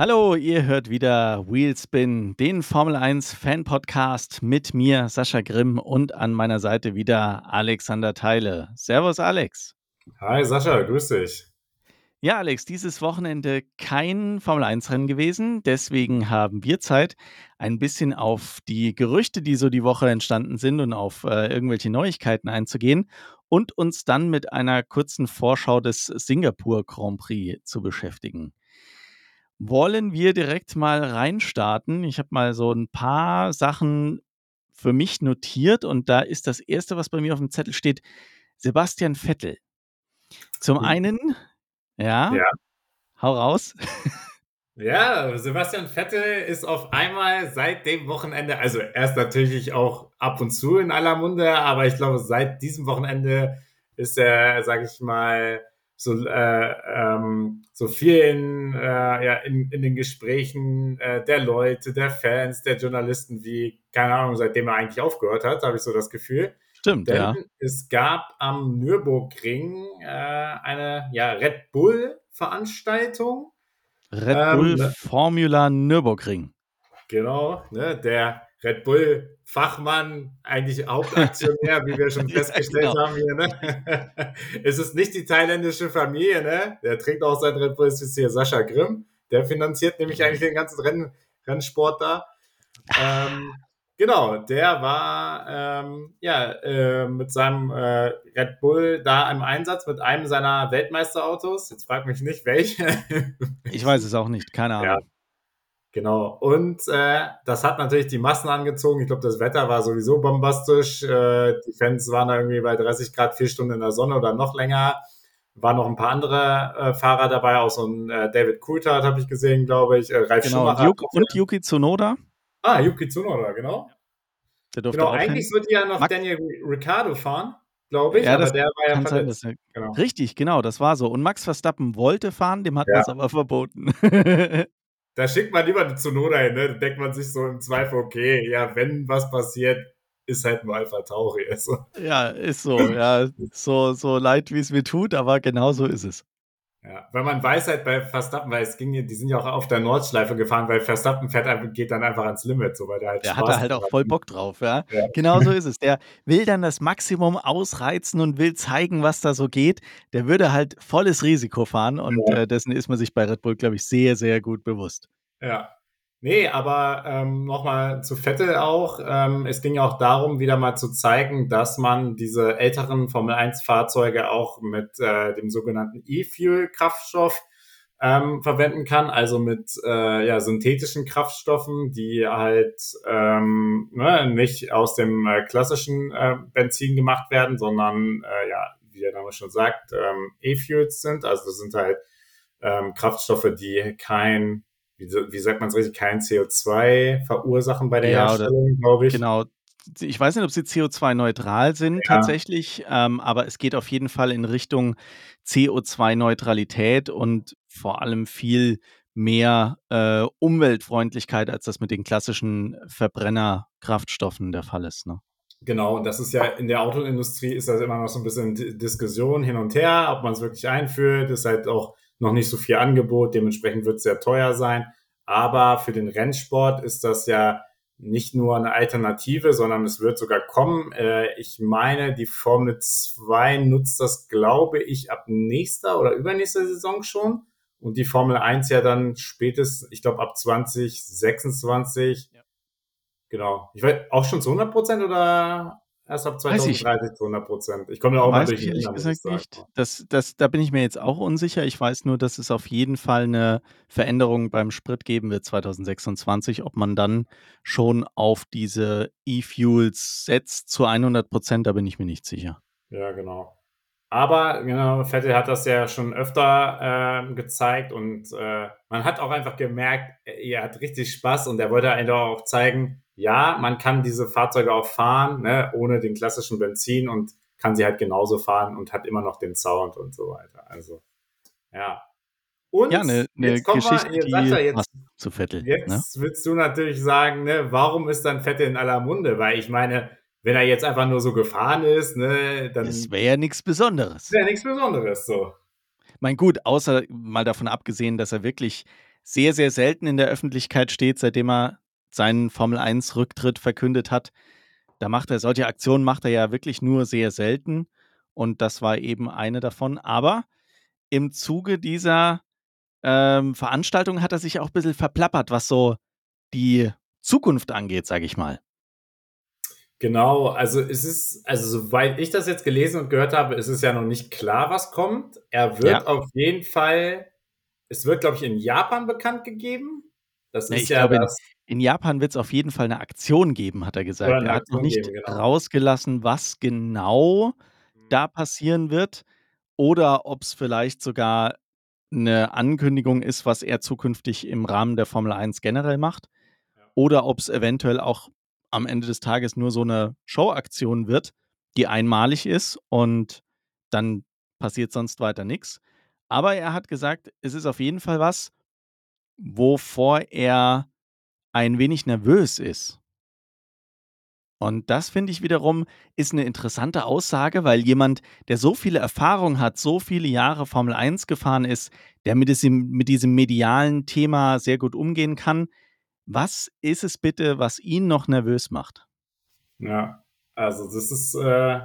Hallo, ihr hört wieder Wheelspin, den Formel 1 Fan Podcast mit mir, Sascha Grimm und an meiner Seite wieder Alexander Teile. Servus, Alex. Hi, Sascha, grüß dich. Ja, Alex, dieses Wochenende kein Formel 1 Rennen gewesen, deswegen haben wir Zeit, ein bisschen auf die Gerüchte, die so die Woche entstanden sind und auf äh, irgendwelche Neuigkeiten einzugehen und uns dann mit einer kurzen Vorschau des Singapur Grand Prix zu beschäftigen. Wollen wir direkt mal reinstarten? Ich habe mal so ein paar Sachen für mich notiert und da ist das erste, was bei mir auf dem Zettel steht, Sebastian Vettel. Zum einen, ja, Ja. hau raus. Ja, Sebastian Vettel ist auf einmal seit dem Wochenende, also erst natürlich auch ab und zu in aller Munde, aber ich glaube, seit diesem Wochenende ist er, sag ich mal, so, äh, ähm, so viel in, äh, ja, in, in den Gesprächen äh, der Leute, der Fans, der Journalisten, wie, keine Ahnung, seitdem er eigentlich aufgehört hat, habe ich so das Gefühl. Stimmt, Denn ja. es gab am Nürburgring äh, eine ja, Red Bull-Veranstaltung. Red Ähm, Bull ne- Formula Nürburgring. Genau, ne, der Red Bull-Fachmann, eigentlich Hauptaktionär, wie wir schon Ja, festgestellt genau. haben hier. Ne? es ist nicht die thailändische Familie, ne? der trinkt auch sein Red Bull, es ist hier Sascha Grimm. Der finanziert nämlich eigentlich den ganzen Renn Rennsport da. Ähm, genau, der war ähm, ja, äh, mit seinem äh, Red Bull da im Einsatz mit einem seiner Weltmeisterautos. Jetzt frag mich nicht, welche. Ich weiß es auch nicht, keine Ja. Genau. Und äh, das hat natürlich die Massen angezogen. Ich glaube, das Wetter war sowieso bombastisch. Äh, die Fans waren da irgendwie bei 30 Grad vier Stunden in der Sonne oder noch länger. Waren noch ein paar andere äh, Fahrer dabei, auch so ein äh, David Coulthard habe ich gesehen, glaube ich. Äh, Ralf Genau, und Schumacher. Yuki, und Yuki Tsunoda, Ah, Yuki Tsunoda, genau. der durfte Genau, auch eigentlich hin. sollte ja noch Max- Daniel Ricciardo fahren, glaube ich, Ja, das der war ja sein, er Genau. Richtig, genau, das war so. Und Max Verstappen wollte fahren, dem hat Ja. man es aber verboten. Da schickt man lieber eine Tsunoda hin, ne? Da denkt man sich so im Zweifel, okay, ja, wenn was passiert, ist halt nur Alpha Tauri. Also, ja, ist so, ja. So, so leid, wie es mir tut, aber genau so ist es. Ja. Weil man weiß halt bei Verstappen, weil es ging, ja- die sind ja auch auf der Nordschleife gefahren, weil Verstappen fährt einfach, geht dann einfach ans Limit, so weil der halt Der Spaß hat da halt auch voll. Bock drauf, ja. Ja. Genau so ist es. Der will dann das Maximum ausreizen und will zeigen, was da so geht. Der würde halt volles Risiko fahren und Ja. äh, dessen ist man sich bei Red Bull, glaube ich, sehr, sehr gut bewusst. Ja. Nee, aber ähm, nochmal zu Vettel auch. Ähm, es ging ja auch darum, wieder mal zu zeigen, dass man diese älteren Formel-1-Fahrzeuge auch mit äh, dem sogenannten E-Fuel-Kraftstoff ähm, verwenden kann, also mit äh, ja, synthetischen Kraftstoffen, die halt ähm, ne, nicht aus dem äh, klassischen äh, Benzin gemacht werden, sondern äh, ja, wie der Name schon sagt, ähm, E-Fuels sind. Also das sind halt ähm, Kraftstoffe, die kein wie, wie sagt man es richtig, kein CO2 verursachen bei der Ja, Herstellung, glaube ich. Genau. Ich weiß nicht, ob sie CO2-neutral sind Ja. tatsächlich, ähm, aber es geht auf jeden Fall in Richtung CO2-Neutralität und vor allem viel mehr äh, Umweltfreundlichkeit, als das mit den klassischen Verbrennerkraftstoffen der Fall ist. Ne? Genau, und das ist ja in der Autoindustrie ist das immer noch so ein bisschen Di- Diskussion hin und her, ob man es wirklich einführt. Ist halt auch noch nicht so viel Angebot, dementsprechend wird es sehr teuer sein. Aber für den Rennsport ist das ja nicht nur eine Alternative, sondern es wird sogar kommen. Äh, ich meine, die Formel 2 nutzt das, glaube ich, ab nächster oder übernächster Saison schon. Und die Formel 1 ja dann spätestens, ich glaube, ab 2026. Ja. Genau. Ich weiß auch schon zu 100 Prozent oder erst ab Weiß ich. 2030 zu 100 Prozent? Ich komme da auch mal durcheinander, ehrlich gesagt nicht. Das, das, da bin ich mir jetzt auch unsicher. Ich weiß nur, dass es auf jeden Fall eine Veränderung beim Sprit geben wird 2026. Ob man dann schon auf diese E-Fuels setzt zu 100 Prozent, da bin ich mir nicht sicher. Ja, genau. Aber genau, Vettel hat das ja schon öfter ähm, gezeigt und äh, man hat auch einfach gemerkt, er hat richtig Spaß und er wollte einfach auch zeigen, ja, man kann diese Fahrzeuge auch fahren, ne, ohne den klassischen Benzin und kann sie halt genauso fahren und hat immer noch den Sound und so weiter. Also, ja. Und Ja, eine ne jetzt Geschichte, wir, jetzt, die jetzt, zu Vettel. Ne? Jetzt willst du natürlich sagen, ne, warum ist dann Vettel in aller Munde? Weil ich meine, wenn er jetzt einfach nur so gefahren ist, ne, dann Das wäre ja nichts Besonderes. wäre nichts Besonderes so. Mein gut, außer mal davon abgesehen, dass er wirklich sehr, sehr selten in der Öffentlichkeit steht, seitdem er seinen Formel-1-Rücktritt verkündet hat. Da macht er solche Aktionen macht er ja wirklich nur sehr selten und das war eben eine davon. Aber im Zuge dieser, ähm, Veranstaltung hat er sich auch ein bisschen verplappert, was so die Zukunft angeht, sage ich mal. Genau, also es ist, also soweit ich das jetzt gelesen und gehört habe, ist es ja noch nicht klar, was kommt. Er wird Ja. auf jeden Fall, es wird, glaube ich, in Japan bekannt gegeben. Das Ne, ist ich ja glaube, in das, in Japan wird's auf jeden Fall 'ne Aktion geben, hat er gesagt. eine Er hat noch nicht geben, genau. rausgelassen, was genau Mhm. da passieren wird oder ob's vielleicht sogar 'ne Ankündigung ist, was er zukünftig im Rahmen der Formel 1 generell macht Ja. oder ob's eventuell auch am Ende des Tages nur so 'ne Showaktion wird, die einmalig ist und dann passiert sonst weiter nix. Aber er hat gesagt, es ist auf jeden Fall was, wovor er ein wenig nervös ist. Und das finde ich wiederum ist 'ne interessante Aussage, weil jemand, der so viele Erfahrung hat, so viele Jahre Formel 1 gefahren ist, der mit diesem mit diesem medialen Thema sehr gut umgehen kann. Was ist es bitte, was ihn noch nervös macht? Ja, also das ist, äh,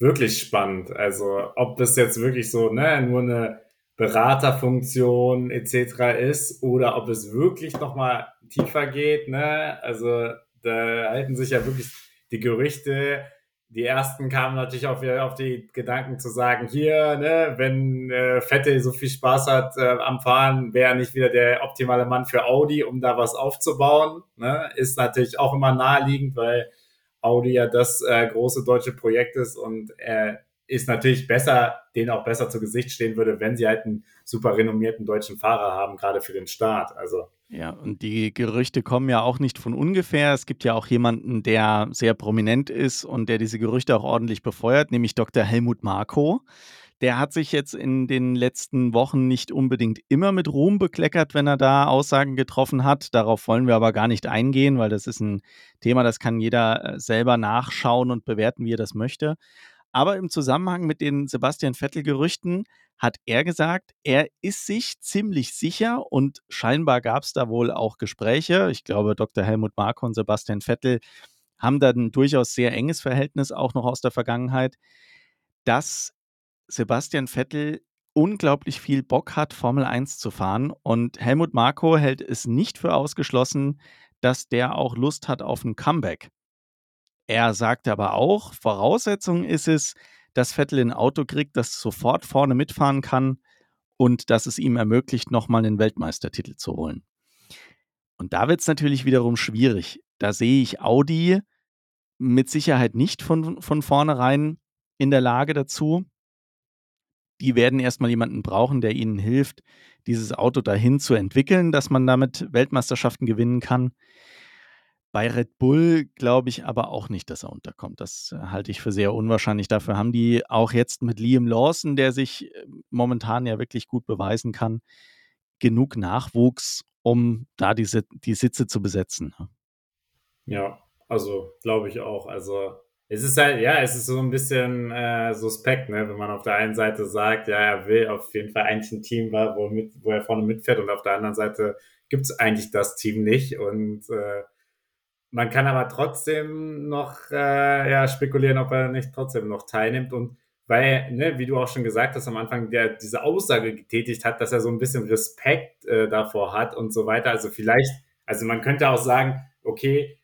wirklich spannend. Also, ob das jetzt wirklich so, ne, nur 'ne Beraterfunktion et cetera ist oder ob es wirklich noch mal tiefer geht, ne? Also, da halten sich ja wirklich die Gerüchte. Die ersten kamen natürlich auf wieder auf die Gedanken zu sagen: „Hier, ne, wenn, äh, Vettel so viel Spaß hat, äh, am Fahren, wäre nicht wieder der optimale Mann für Audi, um da was aufzubauen“, ne? Ist natürlich auch immer naheliegend, weil Audi ja das, äh, große deutsche Projekt ist und, äh, ist natürlich besser denen auch besser zu Gesicht stehen würde, wenn sie halt 'n super renommierten deutschen Fahrer haben, grade für den Start, also Ja, und die Gerüchte kommen ja auch nicht von ungefähr. Es gibt ja auch jemanden, der sehr prominent ist und der diese Gerüchte auch ordentlich befeuert, nämlich Doktor Helmut Marko. Der hat sich jetzt in den letzten Wochen nicht unbedingt immer mit Ruhm bekleckert, wenn er da Aussagen getroffen hat. Darauf wollen wir aber gar nicht eingehen, weil das ist 'n Thema, das kann jeder, äh, selber nachschauen und bewerten, wie er das möchte. Aber im Zusammenhang mit den Sebastian Vettel-Gerüchten hat er gesagt, er ist sich ziemlich sicher und scheinbar gab's da wohl auch Gespräche. Ich glaube, Doktor Helmut Marko und Sebastian Vettel haben da 'n durchaus sehr enges Verhältnis auch noch aus der Vergangenheit, dass Sebastian Vettel unglaublich viel Bock hat, Formel 1 zu fahren und Helmut Marko hält es nicht für ausgeschlossen, dass der auch Lust hat auf 'n Comeback. Er sagte aber auch, Voraussetzung ist es, dass Vettel 'n Auto kriegt, das sofort vorne mitfahren kann und dass es ihm ermöglicht, noch mal 'nen Weltmeistertitel zu holen. Und da wird's natürlich wiederum schwierig. Da sehe ich Audi mit Sicherheit nicht von von vornherein in der Lage dazu. Die werden erst mal jemanden brauchen, der ihnen hilft, dieses Auto dahin zu entwickeln, dass man damit Weltmeisterschaften gewinnen kann. Bei Red Bull glaube ich aber auch nicht, dass er unterkommt. Das halte ich für sehr unwahrscheinlich. Dafür haben die auch jetzt mit Liam Lawson, der sich, äh, momentan ja wirklich gut beweisen kann, genug Nachwuchs, um da die die Sitze zu besetzen, ne? Ja, also, glaube ich auch. Also, es ist halt ja, es ist so 'n bisschen, äh, suspekt, ne, wenn man auf der einen Seite sagt, ja, er will auf jeden Fall eigentlich 'n Team, wo mit wo er vorne mitfährt und auf der anderen Seite gibt's eigentlich das Team nicht und, äh, man kann aber trotzdem noch, äh, ja, spekulieren, ob er nicht trotzdem noch teilnimmt und weil, ne, wie du auch schon gesagt hast am Anfang, der diese Aussage getätigt hat, dass er so 'n bisschen Respekt, äh, davor hat und so weiter. Also, vielleicht also, man könnte auch sagen, okay,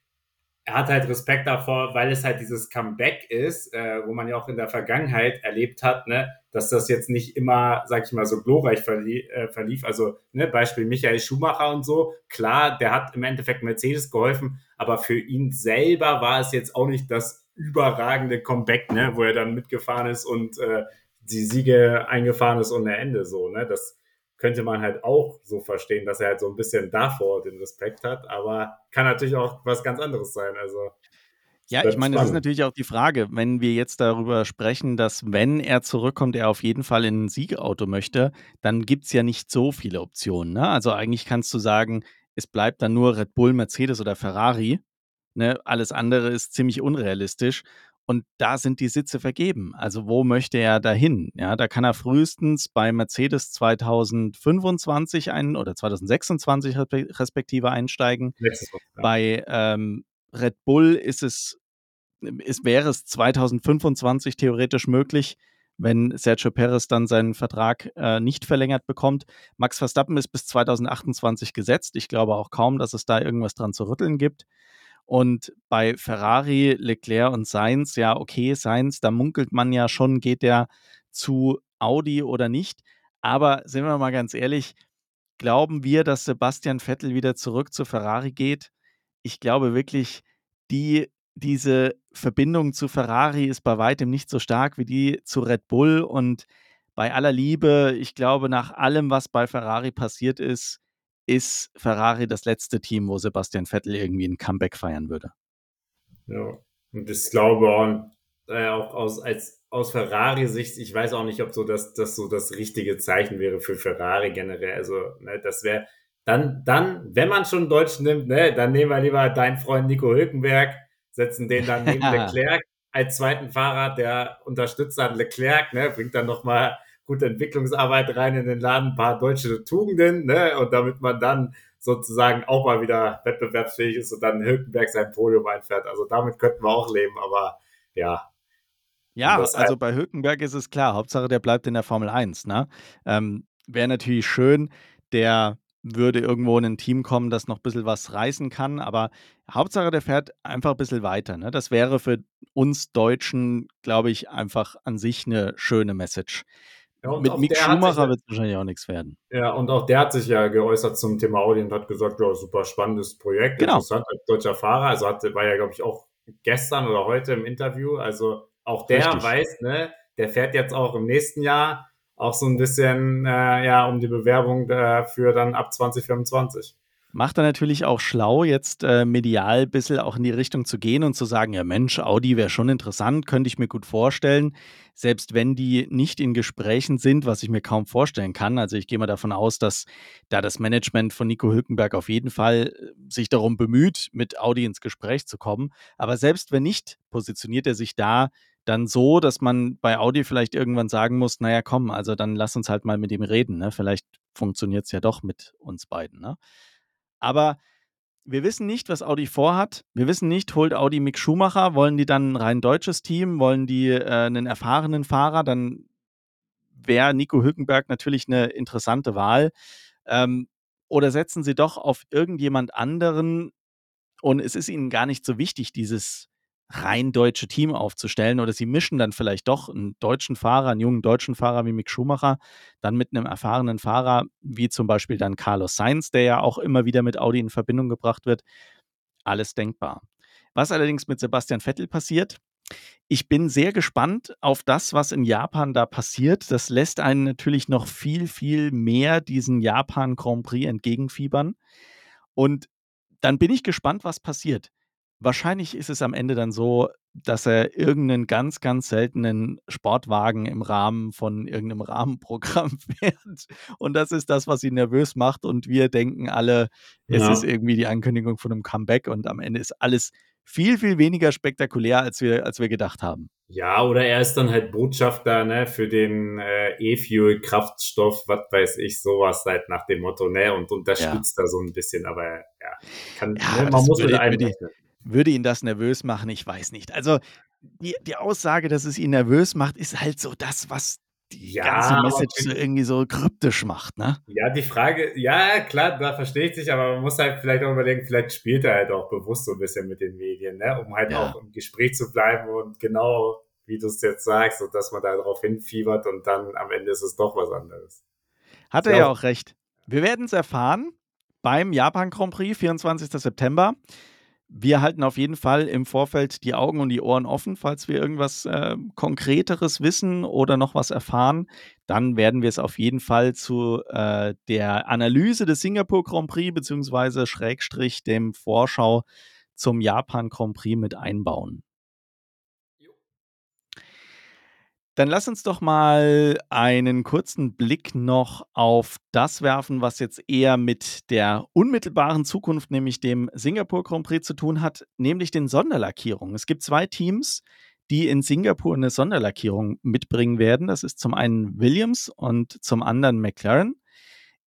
er hat halt Respekt davor, weil es halt dieses Comeback ist, äh, wo man ja auch in der Vergangenheit erlebt hat, ne, dass das jetzt nicht immer, sage ich mal, so glorreich verlie äh, verlief. Also, ne, Beispiel Michael Schumacher und so. Klar, der hat im Endeffekt Mercedes geholfen, aber für ihn selber war es jetzt auch nicht das überragende Comeback, ne, wo er dann mitgefahren ist und, äh, die Siege eingefahren ist ohne Ende so, ne? Das könnte man halt auch so verstehen, dass er halt so 'n bisschen davor den Respekt hat, aber kann natürlich auch was ganz anderes sein. Also, es Ja, ich meine, das ist natürlich auch die Frage, wenn wir jetzt darüber sprechen, dass, wenn er zurückkommt, er auf jeden Fall in 'n Siegerauto möchte, dann gibt's ja nicht so viele Optionen, ne? Also, eigentlich kannst du sagen, es bleibt dann nur Red Bull, Mercedes oder Ferrari, ne? Alles andere ist ziemlich unrealistisch Und da sind die Sitze vergeben. Also wo möchte er dahin? Ja, da kann er frühestens bei Mercedes 2025 ein oder 2026 respektive einsteigen. Ja. Bei ähm, Red Bull ist es, ist, wäre es 2025 theoretisch möglich, wenn Sergio Perez dann seinen Vertrag äh, nicht verlängert bekommt. Max Verstappen ist bis 2028 gesetzt. Ich glaube auch kaum, dass es da irgendwas dran zu rütteln gibt. Und bei Ferrari, Leclerc und Sainz, ja, okay, Sainz, da munkelt man ja schon, geht der zu Audi oder nicht. Aber sind wir mal ganz ehrlich, glauben wir, dass Sebastian Vettel wieder zurück zu Ferrari geht? Ich glaube wirklich, die, diese Verbindung zu Ferrari ist bei weitem nicht so stark wie die zu Red Bull. Und bei aller Liebe, ich glaube, nach allem, was bei Ferrari passiert ist, ist Ferrari das letzte Team, wo Sebastian Vettel irgendwie ein Comeback feiern würde. Ja, und ich glaube auch, äh, auch aus, als, aus Ferrari-Sicht, ich weiß auch nicht, ob so das, das so das richtige Zeichen wäre für Ferrari generell. Also, ne, das wäre dann, dann, wenn man schon Deutsch nimmt, ne, dann nehmen wir lieber deinen Freund Nico Hülkenberg, setzen den dann neben Leclerc als zweiten Fahrer, der unterstützt dann Leclerc, ne, bringt dann nochmal gute Entwicklungsarbeit rein in den Laden, ein paar deutsche Tugenden, ne? Und damit man dann sozusagen auch mal wieder wettbewerbsfähig ist und dann Hülkenberg sein Podium einfährt. Also damit könnten wir auch leben, aber ja. Ja, also bei Hülkenberg ist es klar, Hauptsache der bleibt in der Formel 1. Ne? Ähm, Wäre natürlich schön, der würde irgendwo in ein Team kommen, das noch ein bisschen was reißen kann, aber Hauptsache der fährt einfach ein bisschen weiter. Ne? Das wäre für uns Deutschen, glaube ich, einfach an sich eine schöne Message. Ja, Mit Mick Schumacher wird es wahrscheinlich auch nichts werden. Ja, und auch der hat sich ja geäußert zum Thema Audi und hat gesagt, ja, super spannendes Projekt, genau. interessant als deutscher Fahrer. Also hatte, war ja, glaube ich, auch gestern oder heute im Interview. Also auch der Richtig. weiß, ne, der fährt jetzt auch im nächsten Jahr auch so ein bisschen äh, ja um die Bewerbung äh, für dann ab 2025 macht er natürlich auch schlau, jetzt äh, medial ein bisschen auch in die Richtung zu gehen und zu sagen, ja Mensch, Audi wäre schon interessant, könnte ich mir gut vorstellen, selbst wenn die nicht in Gesprächen sind, was ich mir kaum vorstellen kann. Also ich gehe mal davon aus, dass da das Management von Nico Hülkenberg auf jeden Fall äh, sich darum bemüht, mit Audi ins Gespräch zu kommen. Aber selbst wenn nicht, positioniert er sich da dann so, dass man bei Audi vielleicht irgendwann sagen muss, naja, komm, also dann lass uns halt mal mit ihm reden. Ne? Vielleicht funktioniert es ja doch mit uns beiden. Ne? Aber wir wissen nicht, was Audi vorhat. Wir wissen nicht, holt Audi Mick Schumacher, wollen die dann ein rein deutsches Team, wollen die äh, einen erfahrenen Fahrer, dann wäre Nico Hülkenberg natürlich eine interessante Wahl. Ähm, oder setzen sie doch auf irgendjemand anderen und es ist ihnen gar nicht so wichtig, dieses rein deutsche Team aufzustellen oder sie mischen dann vielleicht doch einen deutschen Fahrer, einen jungen deutschen Fahrer wie Mick Schumacher, dann mit einem erfahrenen Fahrer wie zum Beispiel dann Carlos Sainz, der ja auch immer wieder mit Audi in Verbindung gebracht wird. Alles denkbar. Was allerdings mit Sebastian Vettel passiert, ich bin sehr gespannt auf das, was in Japan da passiert. Das lässt einen natürlich noch viel, viel mehr diesen Japan Grand Prix entgegenfiebern. Und dann bin ich gespannt, was passiert. Wahrscheinlich ist es am Ende dann so, dass er irgendeinen ganz, ganz seltenen Sportwagen im Rahmen von irgendeinem Rahmenprogramm fährt. Und das ist das, was ihn nervös macht. Und wir denken alle, es ja. ist irgendwie die Ankündigung von einem Comeback. Und am Ende ist alles viel, viel weniger spektakulär, als wir, als wir gedacht haben. Ja, oder er ist dann halt Botschafter ne, für den äh, E-Fuel, Kraftstoff, was weiß ich, sowas halt nach dem Motto, ne, und unterstützt ja. da so ein bisschen, aber ja, kann, ja ne, man muss mit einem würde ihn das nervös machen? Ich weiß nicht. Also die, die Aussage, dass es ihn nervös macht, ist halt so das, was die ja, ganze Message so irgendwie so kryptisch macht, ne? Ja, die Frage, ja, klar, da verstehe ich dich, aber man muss halt vielleicht auch überlegen, vielleicht spielt er halt auch bewusst so ein bisschen mit den Medien, ne? Um halt ja. auch im Gespräch zu bleiben und genau, wie du es jetzt sagst, und dass man da drauf hinfiebert und dann am Ende ist es doch was anderes. Hat er ja auch recht. Wir werden es erfahren beim Japan Grand Prix, 24. September. Wir halten auf jeden Fall im Vorfeld die Augen und die Ohren offen, falls wir irgendwas äh, Konkreteres wissen oder noch was erfahren. Dann werden wir es auf jeden Fall zu äh, der Analyse des Singapur Grand Prix beziehungsweise Schrägstrich dem Vorschau zum Japan Grand Prix mit einbauen. Dann lass uns doch mal einen kurzen Blick noch auf das werfen, was jetzt eher mit der unmittelbaren Zukunft, nämlich dem Singapur Grand Prix zu tun hat, nämlich den Sonderlackierungen. Es gibt zwei Teams, die in Singapur eine Sonderlackierung mitbringen werden. Das ist zum einen Williams und zum anderen McLaren.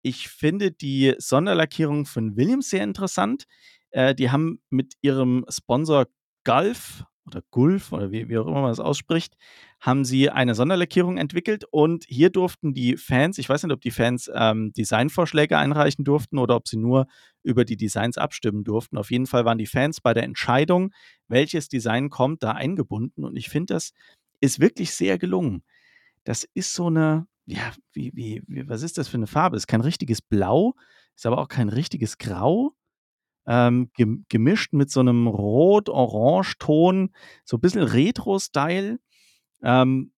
Ich finde die Sonderlackierung von Williams sehr interessant. Äh, die haben mit ihrem Sponsor Gulf oder Gulf oder wie, wie auch immer man das ausspricht, haben sie eine Sonderlackierung entwickelt und hier durften die Fans, ich weiß nicht, ob die Fans ähm, Designvorschläge einreichen durften oder ob sie nur über die Designs abstimmen durften. Auf jeden Fall waren die Fans bei der Entscheidung, welches Design kommt, da eingebunden und ich finde, das ist wirklich sehr gelungen. Das ist so eine, ja, wie, wie, wie, was ist das für eine Farbe? Ist kein richtiges Blau, ist aber auch kein richtiges Grau ähm, gemischt mit so einem Rot-Orange-Ton, so ein bisschen Retro-Style, ähm,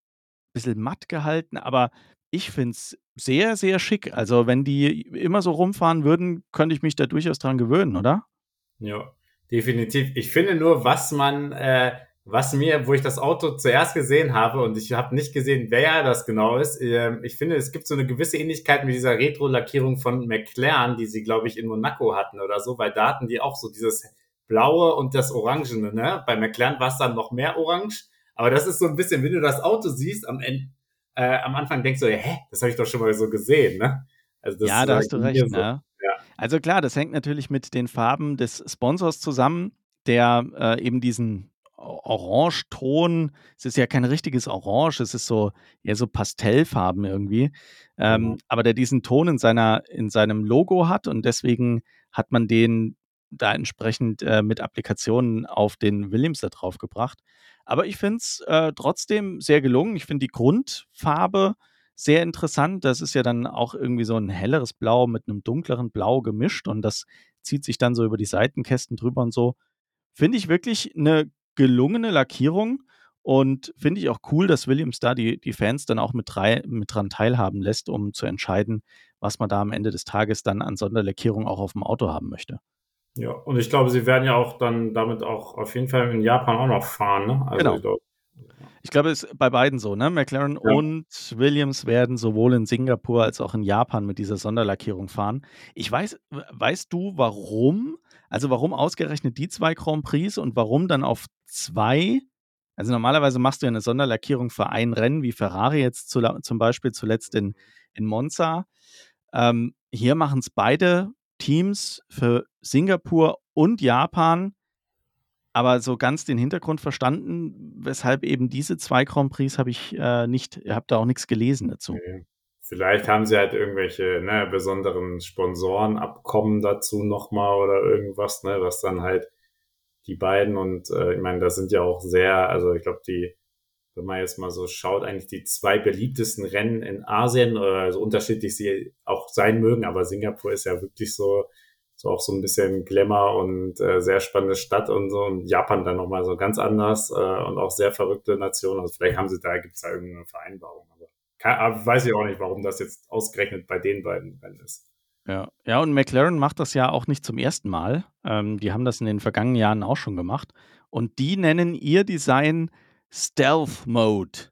bisschen matt gehalten, aber ich finde es sehr, sehr schick. Also, wenn die immer so rumfahren würden, könnte ich mich da durchaus dran gewöhnen, oder? Ja, definitiv. Ich finde nur, was man äh, was mir, wo ich das Auto zuerst gesehen habe und ich habe nicht gesehen, wer das genau ist, ähm, ich finde, es gibt so eine gewisse Ähnlichkeit mit dieser Retro-Lackierung von McLaren, die sie, glaube ich, in Monaco hatten oder so, weil da hatten die auch so dieses Blaue und das Orangene, ne? Bei McLaren war es dann noch mehr Orange, aber das ist so ein bisschen, wenn du das Auto siehst, am Ende, äh, am Anfang denkst du, hä, das habe ich doch schon mal so gesehen, ne? Also ja, da hast du recht, so. ne? Ja. Also klar, das hängt natürlich mit den Farben des Sponsors zusammen, der äh, eben diesen Orangeton. Es ist ja kein richtiges Orange, es ist so eher so Pastellfarben irgendwie. Ähm, mhm. Aber der diesen Ton in seiner, in seinem Logo hat und deswegen hat man den da entsprechend äh, mit Applikationen auf den Williams da drauf gebracht. Aber ich finde es äh, trotzdem sehr gelungen. Ich finde die Grundfarbe sehr interessant. Das ist ja dann auch irgendwie so ein helleres Blau mit einem dunkleren Blau gemischt und das zieht sich dann so über die Seitenkästen drüber und so. Finde ich wirklich eine gelungene Lackierung und finde ich auch cool, dass Williams da die, die Fans dann auch mit, drei, mit dran teilhaben lässt, um zu entscheiden, was man da am Ende des Tages dann an Sonderlackierung auch auf dem Auto haben möchte. Ja, und ich glaube, sie werden ja auch dann damit auch auf jeden Fall in Japan auch noch fahren. Ne? Also genau. Ich glaube, ich glaube, es ist bei beiden so, ne? McLaren ja. und Williams werden sowohl in Singapur als auch in Japan mit dieser Sonderlackierung fahren. Ich weiß, weißt du, warum? Also warum ausgerechnet die zwei Grand Prix und warum dann auf zwei? Also normalerweise machst du ja eine Sonderlackierung für ein Rennen, wie Ferrari jetzt zu, zum Beispiel zuletzt in, in Monza. Ähm, hier machen es beide Teams für Singapur und Japan aber so ganz den Hintergrund verstanden, weshalb eben diese zwei Grand Prix habe ich äh, nicht, habt da auch nichts gelesen dazu. Okay. Vielleicht haben sie halt irgendwelche ne, besonderen Sponsorenabkommen dazu nochmal oder irgendwas, ne, was dann halt die beiden und äh, ich meine, das sind ja auch sehr, also ich glaube, die, wenn man jetzt mal so schaut, eigentlich die zwei beliebtesten Rennen in Asien, oder so unterschiedlich sie auch sein mögen, aber Singapur ist ja wirklich so so auch so ein bisschen Glamour und äh, sehr spannende Stadt und so und Japan dann nochmal so ganz anders äh, und auch sehr verrückte Nation. Also vielleicht haben sie da, gibt es da irgendeine Vereinbarung. Aber, kann, aber weiß ich auch nicht, warum das jetzt ausgerechnet bei den beiden Rennen ist. Ja. ja, und McLaren macht das ja auch nicht zum ersten Mal. Ähm, die haben das in den vergangenen Jahren auch schon gemacht. Und die nennen ihr Design Stealth Mode.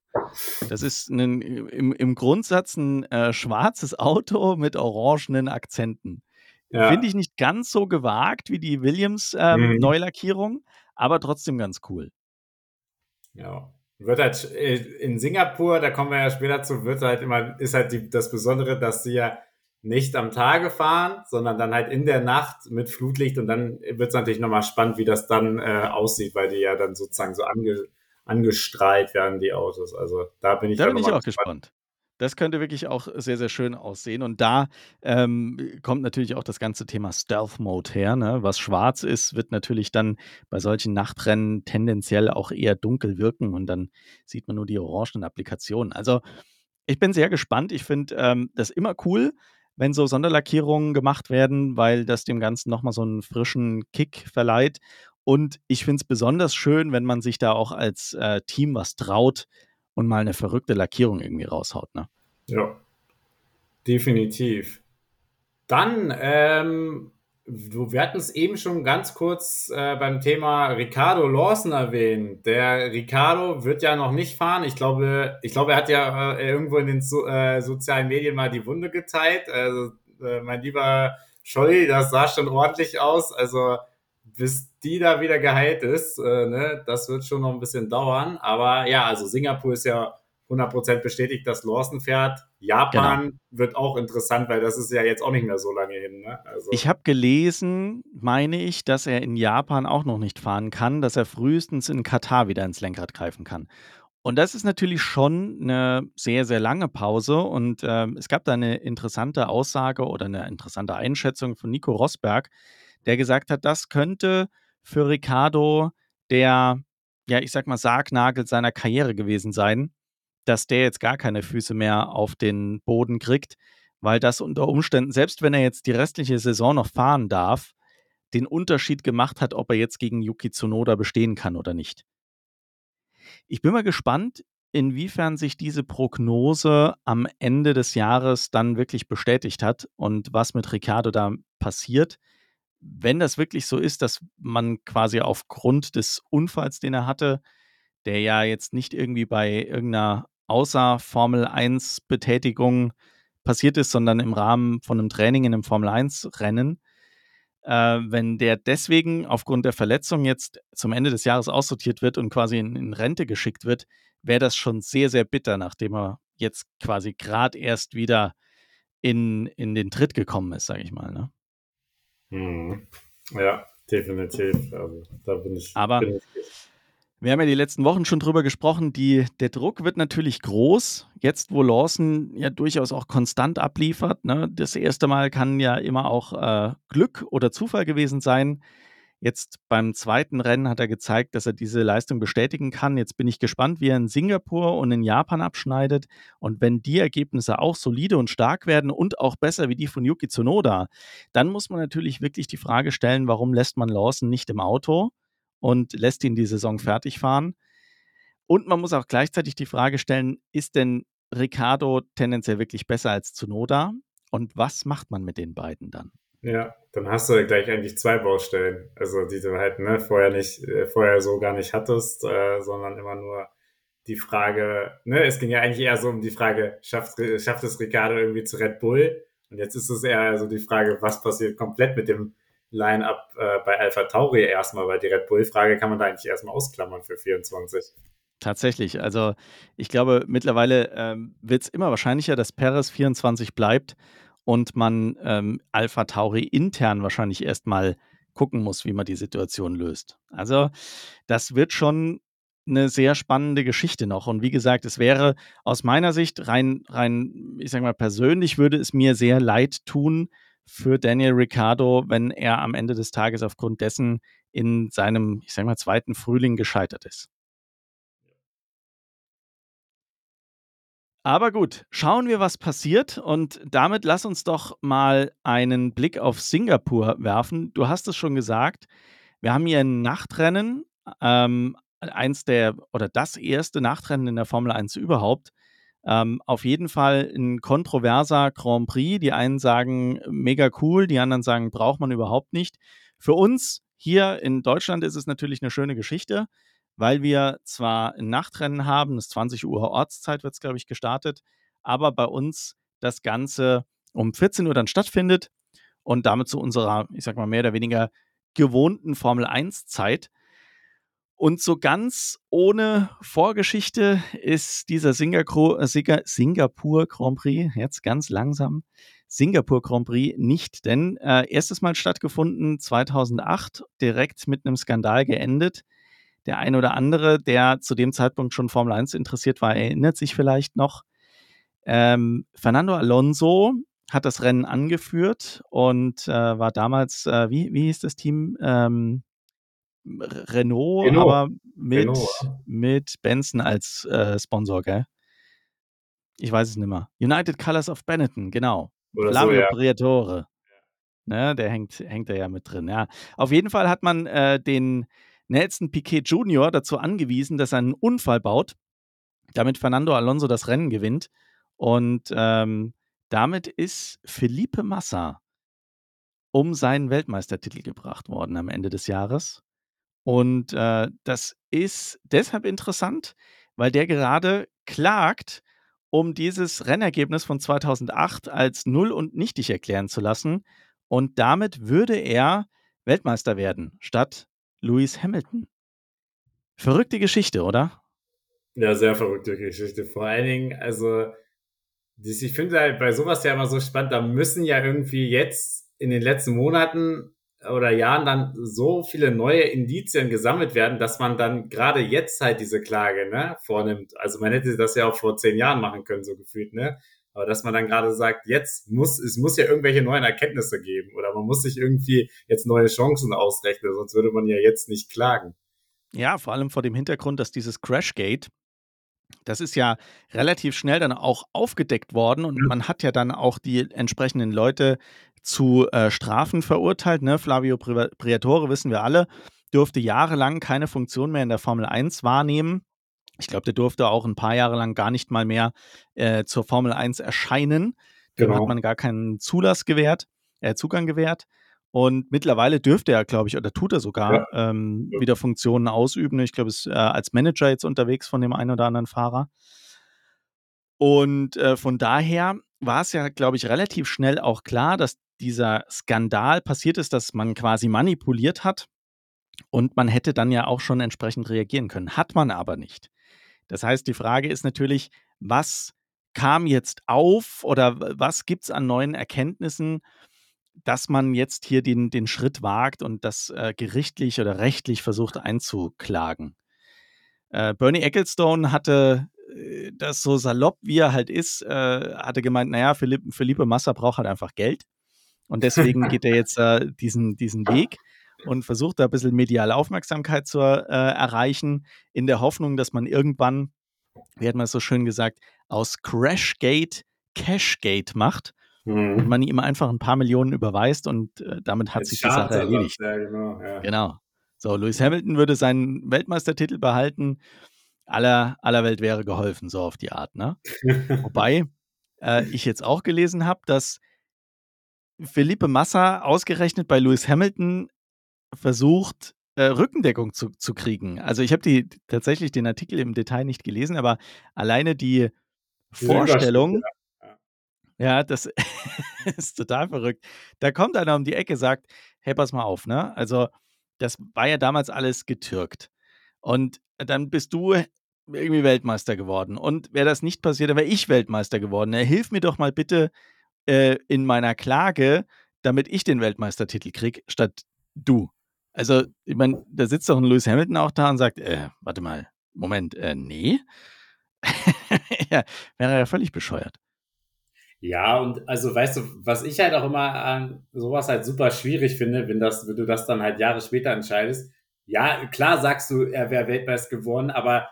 Das ist ein, im, im Grundsatz ein äh, schwarzes Auto mit orangenen Akzenten. Ja. Finde ich nicht ganz so gewagt wie die Williams ähm, mhm. Neulackierung, aber trotzdem ganz cool. Ja. Wird halt äh, in Singapur, da kommen wir ja später zu, wird halt immer, ist halt die, das Besondere, dass sie ja nicht am Tage fahren, sondern dann halt in der Nacht mit Flutlicht und dann wird es natürlich nochmal spannend, wie das dann äh, aussieht, weil die ja dann sozusagen so ange, angestrahlt werden, die Autos. Also da bin ich, da bin ich auch gespannt. gespannt. Das könnte wirklich auch sehr, sehr schön aussehen. Und da ähm, kommt natürlich auch das ganze Thema Stealth Mode her. Ne? Was schwarz ist, wird natürlich dann bei solchen Nachtrennen tendenziell auch eher dunkel wirken und dann sieht man nur die orangenen Applikationen. Also ich bin sehr gespannt. Ich finde ähm, das immer cool, wenn so Sonderlackierungen gemacht werden, weil das dem Ganzen nochmal so einen frischen Kick verleiht. Und ich finde es besonders schön, wenn man sich da auch als äh, Team was traut, und mal eine verrückte Lackierung irgendwie raushaut. Ne? Ja, definitiv. Dann, ähm, wir hatten es eben schon ganz kurz äh, beim Thema Ricardo Lawson erwähnt. Der Ricardo wird ja noch nicht fahren. Ich glaube, ich glaube, er hat ja äh, irgendwo in den so, äh, sozialen Medien mal die Wunde geteilt. Also, äh, mein lieber Scholli, das sah schon ordentlich aus. Also bis die da wieder geheilt ist, äh, ne, das wird schon noch ein bisschen dauern. Aber ja, also Singapur ist ja 100% bestätigt, dass Lawson fährt. Japan genau. wird auch interessant, weil das ist ja jetzt auch nicht mehr so lange hin. Ne? Also. Ich habe gelesen, meine ich, dass er in Japan auch noch nicht fahren kann, dass er frühestens in Katar wieder ins Lenkrad greifen kann. Und das ist natürlich schon eine sehr, sehr lange Pause. Und ähm, es gab da eine interessante Aussage oder eine interessante Einschätzung von Nico Rosberg, der gesagt hat, das könnte für Ricardo der, ja, ich sag mal, Sargnagel seiner Karriere gewesen sein, dass der jetzt gar keine Füße mehr auf den Boden kriegt, weil das unter Umständen, selbst wenn er jetzt die restliche Saison noch fahren darf, den Unterschied gemacht hat, ob er jetzt gegen Yuki Tsunoda bestehen kann oder nicht. Ich bin mal gespannt, inwiefern sich diese Prognose am Ende des Jahres dann wirklich bestätigt hat und was mit Ricardo da passiert. Wenn das wirklich so ist, dass man quasi aufgrund des Unfalls, den er hatte, der ja jetzt nicht irgendwie bei irgendeiner außer Formel 1 Betätigung passiert ist, sondern im Rahmen von einem Training in einem Formel 1 Rennen. Äh, wenn der deswegen aufgrund der Verletzung jetzt zum Ende des Jahres aussortiert wird und quasi in, in Rente geschickt wird, wäre das schon sehr, sehr bitter, nachdem er jetzt quasi gerade erst wieder in, in den Tritt gekommen ist, sage ich mal. Ne? Hm. Ja, definitiv. Also, da bin ich. Aber bin ich wir haben ja die letzten Wochen schon drüber gesprochen, die, der Druck wird natürlich groß. Jetzt, wo Lawson ja durchaus auch konstant abliefert. Ne? Das erste Mal kann ja immer auch äh, Glück oder Zufall gewesen sein. Jetzt beim zweiten Rennen hat er gezeigt, dass er diese Leistung bestätigen kann. Jetzt bin ich gespannt, wie er in Singapur und in Japan abschneidet. Und wenn die Ergebnisse auch solide und stark werden und auch besser wie die von Yuki Tsunoda, dann muss man natürlich wirklich die Frage stellen, warum lässt man Lawson nicht im Auto? und lässt ihn die Saison fertig fahren. Und man muss auch gleichzeitig die Frage stellen, ist denn Ricardo tendenziell wirklich besser als Zunoda? Und was macht man mit den beiden dann? Ja, dann hast du gleich eigentlich zwei Baustellen, also die du halt ne, vorher nicht, äh, vorher so gar nicht hattest, äh, sondern immer nur die Frage, ne, es ging ja eigentlich eher so um die Frage, schafft, schafft es Ricardo irgendwie zu Red Bull? Und jetzt ist es eher so die Frage, was passiert komplett mit dem Line-up äh, bei Alpha Tauri erstmal, weil die Red Bull-Frage kann man da eigentlich erstmal ausklammern für 24. Tatsächlich. Also ich glaube, mittlerweile ähm, wird es immer wahrscheinlicher, dass Perez 24 bleibt und man ähm, Alpha Tauri intern wahrscheinlich erstmal gucken muss, wie man die Situation löst. Also das wird schon eine sehr spannende Geschichte noch. Und wie gesagt, es wäre aus meiner Sicht rein, rein, ich sag mal, persönlich würde es mir sehr leid tun, für Daniel Ricciardo, wenn er am Ende des Tages aufgrund dessen in seinem, ich sag mal, zweiten Frühling gescheitert ist. Aber gut, schauen wir, was passiert. Und damit lass uns doch mal einen Blick auf Singapur werfen. Du hast es schon gesagt, wir haben hier ein Nachtrennen, ähm, eins der oder das erste Nachtrennen in der Formel 1 überhaupt. Ähm, auf jeden Fall ein kontroverser Grand Prix. Die einen sagen mega cool, die anderen sagen, braucht man überhaupt nicht. Für uns hier in Deutschland ist es natürlich eine schöne Geschichte, weil wir zwar ein Nachtrennen haben, das 20 Uhr Ortszeit wird es, glaube ich, gestartet, aber bei uns das Ganze um 14 Uhr dann stattfindet und damit zu unserer, ich sag mal, mehr oder weniger gewohnten Formel 1 Zeit. Und so ganz ohne Vorgeschichte ist dieser Singapur, äh, Singapur Grand Prix, jetzt ganz langsam, Singapur Grand Prix nicht, denn äh, erstes Mal stattgefunden 2008, direkt mit einem Skandal geendet. Der ein oder andere, der zu dem Zeitpunkt schon Formel 1 interessiert war, erinnert sich vielleicht noch. Ähm, Fernando Alonso hat das Rennen angeführt und äh, war damals, äh, wie, wie hieß das Team? Ähm, Renault, Renault. aber mit, Renault. mit Benson als äh, Sponsor, gell? Ich weiß es nicht mehr. United Colors of Benetton, genau. Oder Flavio so, ja. Briatore. Ne, der hängt, hängt da ja mit drin. Ja. Auf jeden Fall hat man äh, den Nelson Piquet Jr. dazu angewiesen, dass er einen Unfall baut, damit Fernando Alonso das Rennen gewinnt. Und ähm, damit ist Felipe Massa um seinen Weltmeistertitel gebracht worden am Ende des Jahres. Und äh, das ist deshalb interessant, weil der gerade klagt, um dieses Rennergebnis von 2008 als null und nichtig erklären zu lassen. Und damit würde er, Weltmeister werden, statt Lewis Hamilton. Verrückte Geschichte, oder? Ja, sehr verrückte Geschichte. Vor allen Dingen, also, ich finde halt bei sowas ja immer so spannend, da müssen ja irgendwie jetzt in den letzten Monaten oder Jahren dann so viele neue Indizien gesammelt werden, dass man dann gerade jetzt halt diese Klage ne, vornimmt. Also man hätte das ja auch vor zehn Jahren machen können, so gefühlt, ne? Aber dass man dann gerade sagt, jetzt muss, es muss ja irgendwelche neuen Erkenntnisse geben oder man muss sich irgendwie jetzt neue Chancen ausrechnen, sonst würde man ja jetzt nicht klagen. Ja, vor allem vor dem Hintergrund, dass dieses Crashgate, das ist ja relativ schnell dann auch aufgedeckt worden und man hat ja dann auch die entsprechenden Leute zu äh, Strafen verurteilt. Ne? Flavio Briatore, wissen wir alle, durfte jahrelang keine Funktion mehr in der Formel 1 wahrnehmen. Ich glaube, der durfte auch ein paar Jahre lang gar nicht mal mehr äh, zur Formel 1 erscheinen. Dem genau. hat man gar keinen Zulass gewährt, äh, Zugang gewährt. Und mittlerweile dürfte er, glaube ich, oder tut er sogar ja. Ähm, ja. wieder Funktionen ausüben. Ich glaube, ist äh, als Manager jetzt unterwegs von dem einen oder anderen Fahrer. Und äh, von daher war es ja, glaube ich, relativ schnell auch klar, dass dieser Skandal passiert ist, dass man quasi manipuliert hat. Und man hätte dann ja auch schon entsprechend reagieren können. Hat man aber nicht. Das heißt, die Frage ist natürlich, was kam jetzt auf oder was gibt es an neuen Erkenntnissen, dass man jetzt hier den, den Schritt wagt und das äh, gerichtlich oder rechtlich versucht einzuklagen. Äh, Bernie Ecclestone hatte äh, das so salopp, wie er halt ist, äh, hatte gemeint, naja, Philippe, Philippe Massa braucht halt einfach Geld. Und deswegen geht er jetzt äh, diesen, diesen Weg und versucht da ein bisschen mediale Aufmerksamkeit zu äh, erreichen, in der Hoffnung, dass man irgendwann, wie hat man es so schön gesagt, aus Crashgate Cashgate macht mhm. und man ihm einfach ein paar Millionen überweist und äh, damit hat Jetzt sich die Sache erledigt. Ja, genau, ja. genau. So, Lewis Hamilton würde seinen Weltmeistertitel behalten. Aller, aller Welt wäre geholfen, so auf die Art. Ne? Wobei äh, ich jetzt auch gelesen habe, dass Felipe Massa ausgerechnet bei Lewis Hamilton versucht, äh, Rückendeckung zu, zu kriegen. Also ich habe die tatsächlich den Artikel im Detail nicht gelesen, aber alleine die, Vorstellung, ja, das ist total verrückt. Da kommt einer um die Ecke, sagt, hey, pass mal auf, ne? Also, das war ja damals alles getürkt. Und dann bist du irgendwie Weltmeister geworden. Und wäre das nicht passiert, dann wäre ich Weltmeister geworden. Ja, hilf mir doch mal bitte äh, in meiner Klage, damit ich den Weltmeistertitel kriege, statt du. Also, ich meine, da sitzt doch ein Lewis Hamilton auch da und sagt, äh, warte mal, Moment, äh, nee. ja, wäre ja völlig bescheuert. Ja, und also weißt du, was ich halt auch immer an sowas halt super schwierig finde, wenn das, wenn du das dann halt Jahre später entscheidest. Ja, klar sagst du, er wäre Weltmeister geworden, aber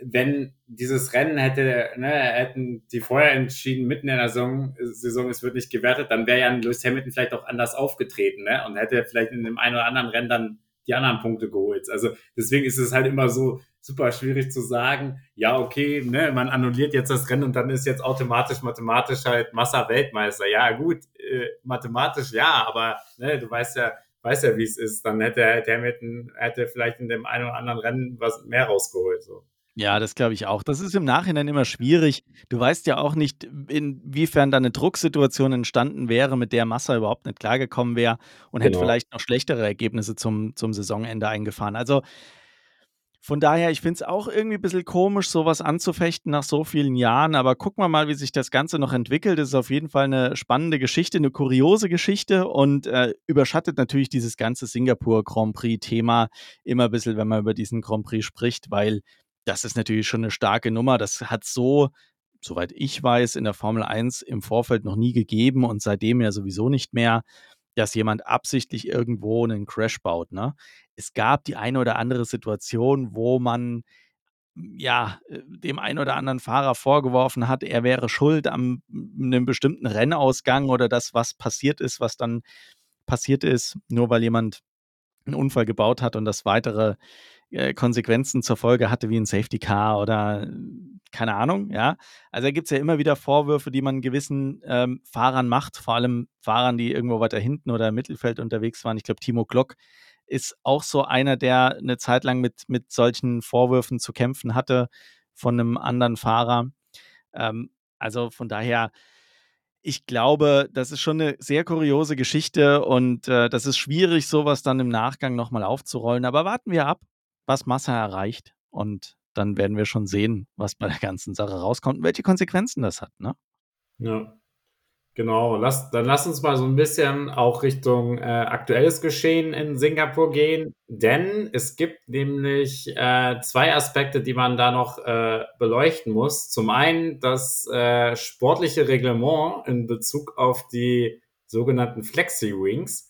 wenn dieses Rennen hätte, ne, hätten die vorher entschieden, mitten in der Saison, Saison es wird nicht gewertet, dann wäre ja Lewis Hamilton vielleicht auch anders aufgetreten, ne, und hätte vielleicht in dem einen oder anderen Rennen dann die anderen Punkte geholt. Also deswegen ist es halt immer so super schwierig zu sagen, ja, okay, ne, man annulliert jetzt das Rennen und dann ist jetzt automatisch mathematisch halt Massa Weltmeister. Ja, gut, äh, mathematisch ja, aber ne, du weißt ja, weißt ja, wie es ist. Dann hätte, Hamilton hätte vielleicht in dem einen oder anderen Rennen was mehr rausgeholt. So. Ja, das glaube ich auch. Das ist im Nachhinein immer schwierig. Du weißt ja auch nicht, inwiefern da eine Drucksituation entstanden wäre, mit der Massa überhaupt nicht klargekommen wäre und hätte genau. vielleicht noch schlechtere Ergebnisse zum, zum Saisonende eingefahren. Also von daher, ich finde es auch irgendwie ein bisschen komisch, sowas anzufechten nach so vielen Jahren. Aber gucken wir mal, wie sich das Ganze noch entwickelt. Es ist auf jeden Fall eine spannende Geschichte, eine kuriose Geschichte und äh, überschattet natürlich dieses ganze Singapur Grand Prix-Thema immer ein bisschen, wenn man über diesen Grand Prix spricht, weil das ist natürlich schon eine starke Nummer. Das hat so, soweit ich weiß, in der Formel 1 im Vorfeld noch nie gegeben und seitdem ja sowieso nicht mehr, dass jemand absichtlich irgendwo einen Crash baut. Ne? Es gab die eine oder andere Situation, wo man ja, äh, dem einen oder anderen Fahrer vorgeworfen hat, er wäre schuld am einem bestimmten Rennausgang oder das, was passiert ist, was dann passiert ist, nur weil jemand einen Unfall gebaut hat und das weitere äh, Konsequenzen zur Folge hatte, wie ein Safety Car oder keine Ahnung, ja. Also da gibt es ja immer wieder Vorwürfe, die man gewissen ähm, Fahrern macht, vor allem Fahrern, die irgendwo weiter hinten oder im Mittelfeld unterwegs waren. Ich glaube, Timo Glock ist auch so einer, der eine Zeit lang mit, mit solchen Vorwürfen zu kämpfen hatte von einem anderen Fahrer. Ähm, also von daher, Ich glaube, das ist schon 'ne sehr kuriose Geschichte und, äh, das ist schwierig, so was dann im Nachgang noch mal aufzurollen. Aber warten wir ab, was Massa erreicht und dann werden wir schon sehen, was bei der ganzen Sache rauskommt und welche Konsequenzen das hat, ne? Ja. Genau, lass dann lass uns mal so 'n bisschen auch Richtung, äh, aktuelles Geschehen in Singapur gehen, denn es gibt nämlich, äh, 2 Aspekte, die man da noch, äh, beleuchten muss. Zum einen das, äh, sportliche Reglement in Bezug auf die sogenannten Flexi-Wings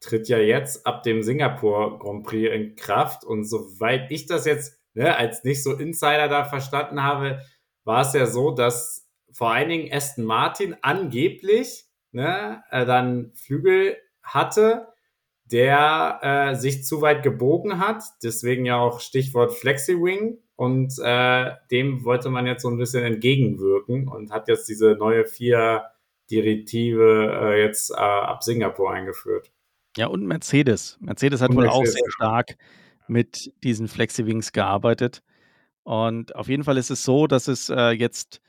tritt ja jetzt ab dem Singapur Grand Prix in Kraft. Und soweit ich das jetzt, ne, als nicht so Insider da verstanden habe, war es ja so, dass vor allen Dingen Aston Martin angeblich, ne, äh, dann Flügel hatte, der, äh, sich zu weit gebogen hat, deswegen ja auch Stichwort Flexi-Wing. Und, äh, dem wollte man jetzt so 'n bisschen entgegenwirken und hat jetzt diese neue FIA-Direktive, äh, jetzt, äh, ab Singapur eingeführt. Ja, und Mercedes. Mercedes hat Und wohl auch Mercedes, sehr stark mit diesen Flexi-Wings gearbeitet. Und auf jeden Fall ist es so, dass es, äh, jetzt,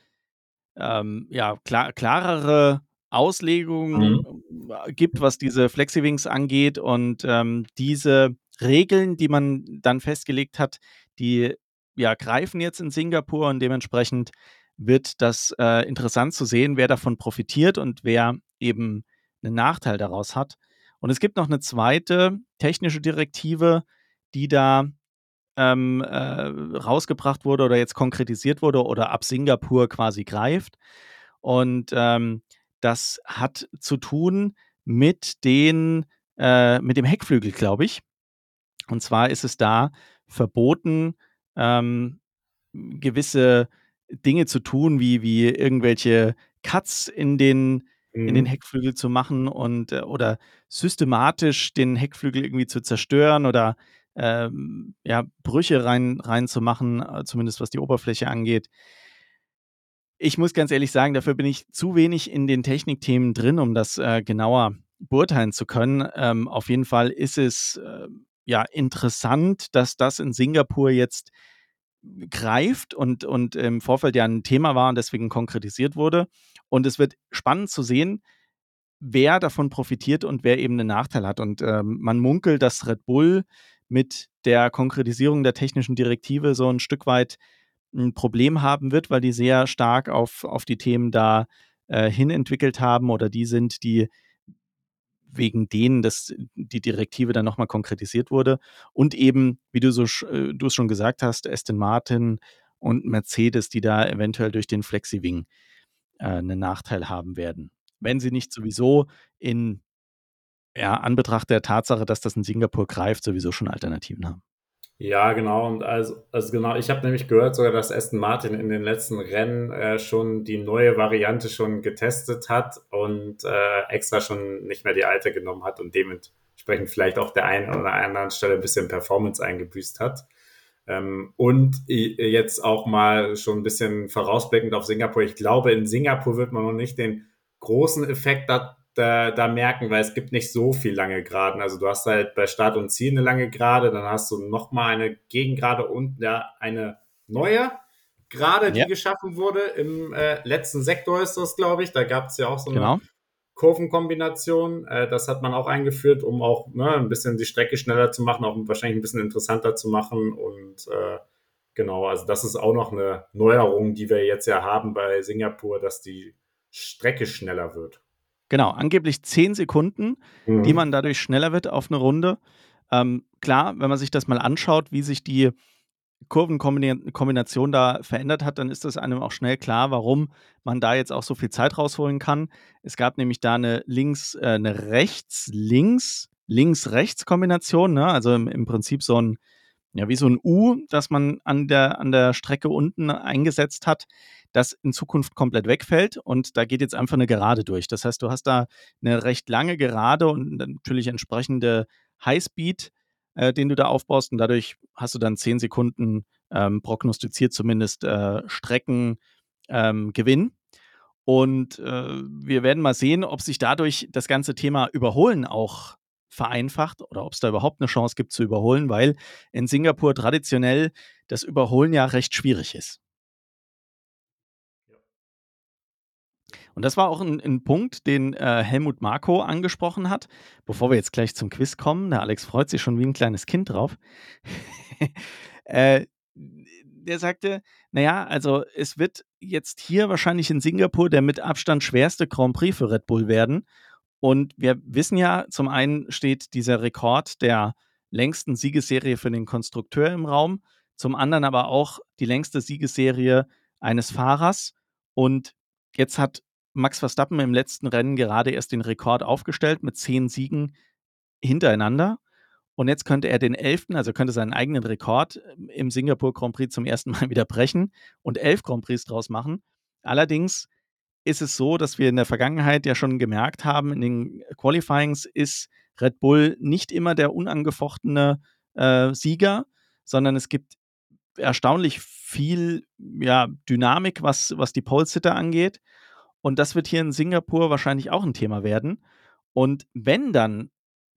ähm, ja, klar klarere Auslegungen, Mhm. äh, gibt, was diese Flexi-Wings angeht und, ähm, diese Regeln, die man dann festgelegt hat, die, ja, greifen jetzt in Singapur und dementsprechend wird das, äh, interessant zu sehen, wer davon profitiert und wer eben 'nen Nachteil daraus hat. Und es gibt noch 'ne 2. technische Direktive, die da, ähm, äh, rausgebracht wurde oder jetzt konkretisiert wurde oder ab Singapur quasi greift. Und, ähm, das hat zu tun mit den äh, mit dem Heckflügel, glaube ich. Und zwar ist es da verboten, ähm, gewisse Dinge zu tun, wie wie irgendwelche Cuts in den in den Mhm. Heckflügel zu machen und, äh oder systematisch den Heckflügel irgendwie zu zerstören oder, ähm, ja, Brüche rein reinzumachen, äh, zumindest was die Oberfläche angeht. Ich muss ganz ehrlich sagen, dafür bin ich zu wenig in den Technikthemen drin, um das, äh, genauer beurteilen zu können. Ähm, auf jeden Fall ist es, ähm, ja, interessant, dass das in Singapur jetzt greift und und im Vorfeld ja 'n Thema war und deswegen konkretisiert wurde. Und es wird spannend zu sehen, wer davon profitiert und wer eben 'nen Nachteil hat. Und, ähm, man munkelt, dass Red Bull mit der Konkretisierung der technischen Direktive so 'n Stück weit 'n Problem haben wird, weil die sehr stark auf auf die Themen da, äh, hin entwickelt haben oder die sind, die wegen denen das die Direktive dann noch mal konkretisiert wurde. Und eben, wie du so äh, du es schon gesagt hast, Aston Martin und Mercedes, die da eventuell durch den Flexi-Wing, äh, 'nen Nachteil haben werden. Wenn sie nicht sowieso in, ja, Anbetracht der Tatsache, dass das in Singapur greift, sowieso schon Alternativen haben. Ja, genau. Und also also genau, ich habe nämlich gehört sogar, dass Aston Martin in den letzten Rennen, äh, schon die neue Variante schon getestet hat und, äh, extra schon nicht mehr die alte genommen hat und dementsprechend vielleicht auch der einen oder anderen Stelle 'n bisschen Performance eingebüßt hat. Ähm, und jetzt auch mal schon 'n bisschen vorausblickend auf Singapur. Ich glaube, in Singapur wird man noch nicht den großen Effekt da da da merken, weil es gibt nicht so viel lange Geraden. Also, du hast halt bei Start und Ziel 'ne lange Gerade, dann hast du noch mal eine Gegengerade und ja eine neue Gerade, die Ja. geschaffen wurde. Im, äh, letzten Sektor ist das, glaube ich. Da gab's ja auch so 'ne Genau. Kurvenkombination. Äh, das hat man auch eingeführt, um auch, ne, 'n bisschen die Strecke schneller zu machen, auch wahrscheinlich 'n bisschen interessanter zu machen. Und, äh, genau, also das ist auch noch 'ne Neuerung, die wir jetzt ja haben bei Singapur, dass die Strecke schneller wird. Genau, angeblich 10 Sekunden, die Mhm. man dadurch schneller wird auf 'ne Runde. Ähm, klar, wenn man sich das mal anschaut, wie sich die Kurvenkombina Kombination da verändert hat, dann ist das einem auch schnell klar, warum man da jetzt auch so viel Zeit rausholen kann. Es gab nämlich da 'ne links äh, 'ne Rechts-Links, Links-Rechts-Kombination, ne? Also, im im Prinzip so 'n ja, wie so 'n U, das man an der an der Strecke unten eingesetzt hat, das in Zukunft komplett wegfällt und da geht jetzt einfach 'ne Gerade durch. Das heißt, du hast da 'ne recht lange Gerade und natürlich entsprechende Highspeed, äh, den du da aufbaust und dadurch hast du dann 10 Sekunden, ähm, prognostiziert zumindest, äh, Strecken ähm. Und, äh, wir werden mal sehen, ob sich dadurch das ganze Thema Überholen auch vereinfacht oder ob's da überhaupt 'ne Chance gibt zu überholen, weil in Singapur traditionell das Überholen ja recht schwierig ist. Und das war auch ein, ein Punkt, den äh, Helmut Marko angesprochen hat, bevor wir jetzt gleich zum Quiz kommen. Der Alex freut sich schon wie ein kleines Kind drauf. äh, der sagte, naja, also es wird jetzt hier wahrscheinlich in Singapur der mit Abstand schwerste Grand Prix für Red Bull werden. Und wir wissen ja, zum einen steht dieser Rekord der längsten Siegesserie für den Konstrukteur im Raum, zum anderen aber auch die längste Siegesserie eines Fahrers. Und jetzt hat Max Verstappen im letzten Rennen gerade erst den Rekord aufgestellt mit zehn Siegen hintereinander. Und jetzt könnte er den elften, also könnte seinen eigenen Rekord ähm, im Singapur Grand Prix zum ersten Mal wieder brechen und elf Grand Prix draus machen. Allerdings ist es so, dass wir in der Vergangenheit ja schon gemerkt haben, in den Qualifyings ist Red Bull nicht immer der unangefochtene äh, Sieger, sondern es gibt erstaunlich viel ja, Dynamik, was, was die Pole-Sitter angeht. Und das wird hier in Singapur wahrscheinlich auch ein Thema werden. Und wenn dann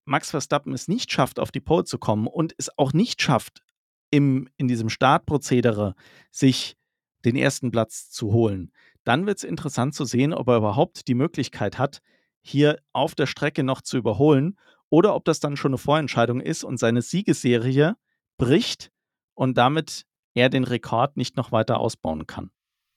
Max Verstappen es nicht schafft, auf die Pole zu kommen und es auch nicht schafft, im, in diesem Startprozedere sich den ersten Platz zu holen, dann wird es interessant zu sehen, ob er überhaupt die Möglichkeit hat, hier auf der Strecke noch zu überholen oder ob das dann schon eine Vorentscheidung ist und seine Siegesserie bricht und damit er den Rekord nicht noch weiter ausbauen kann.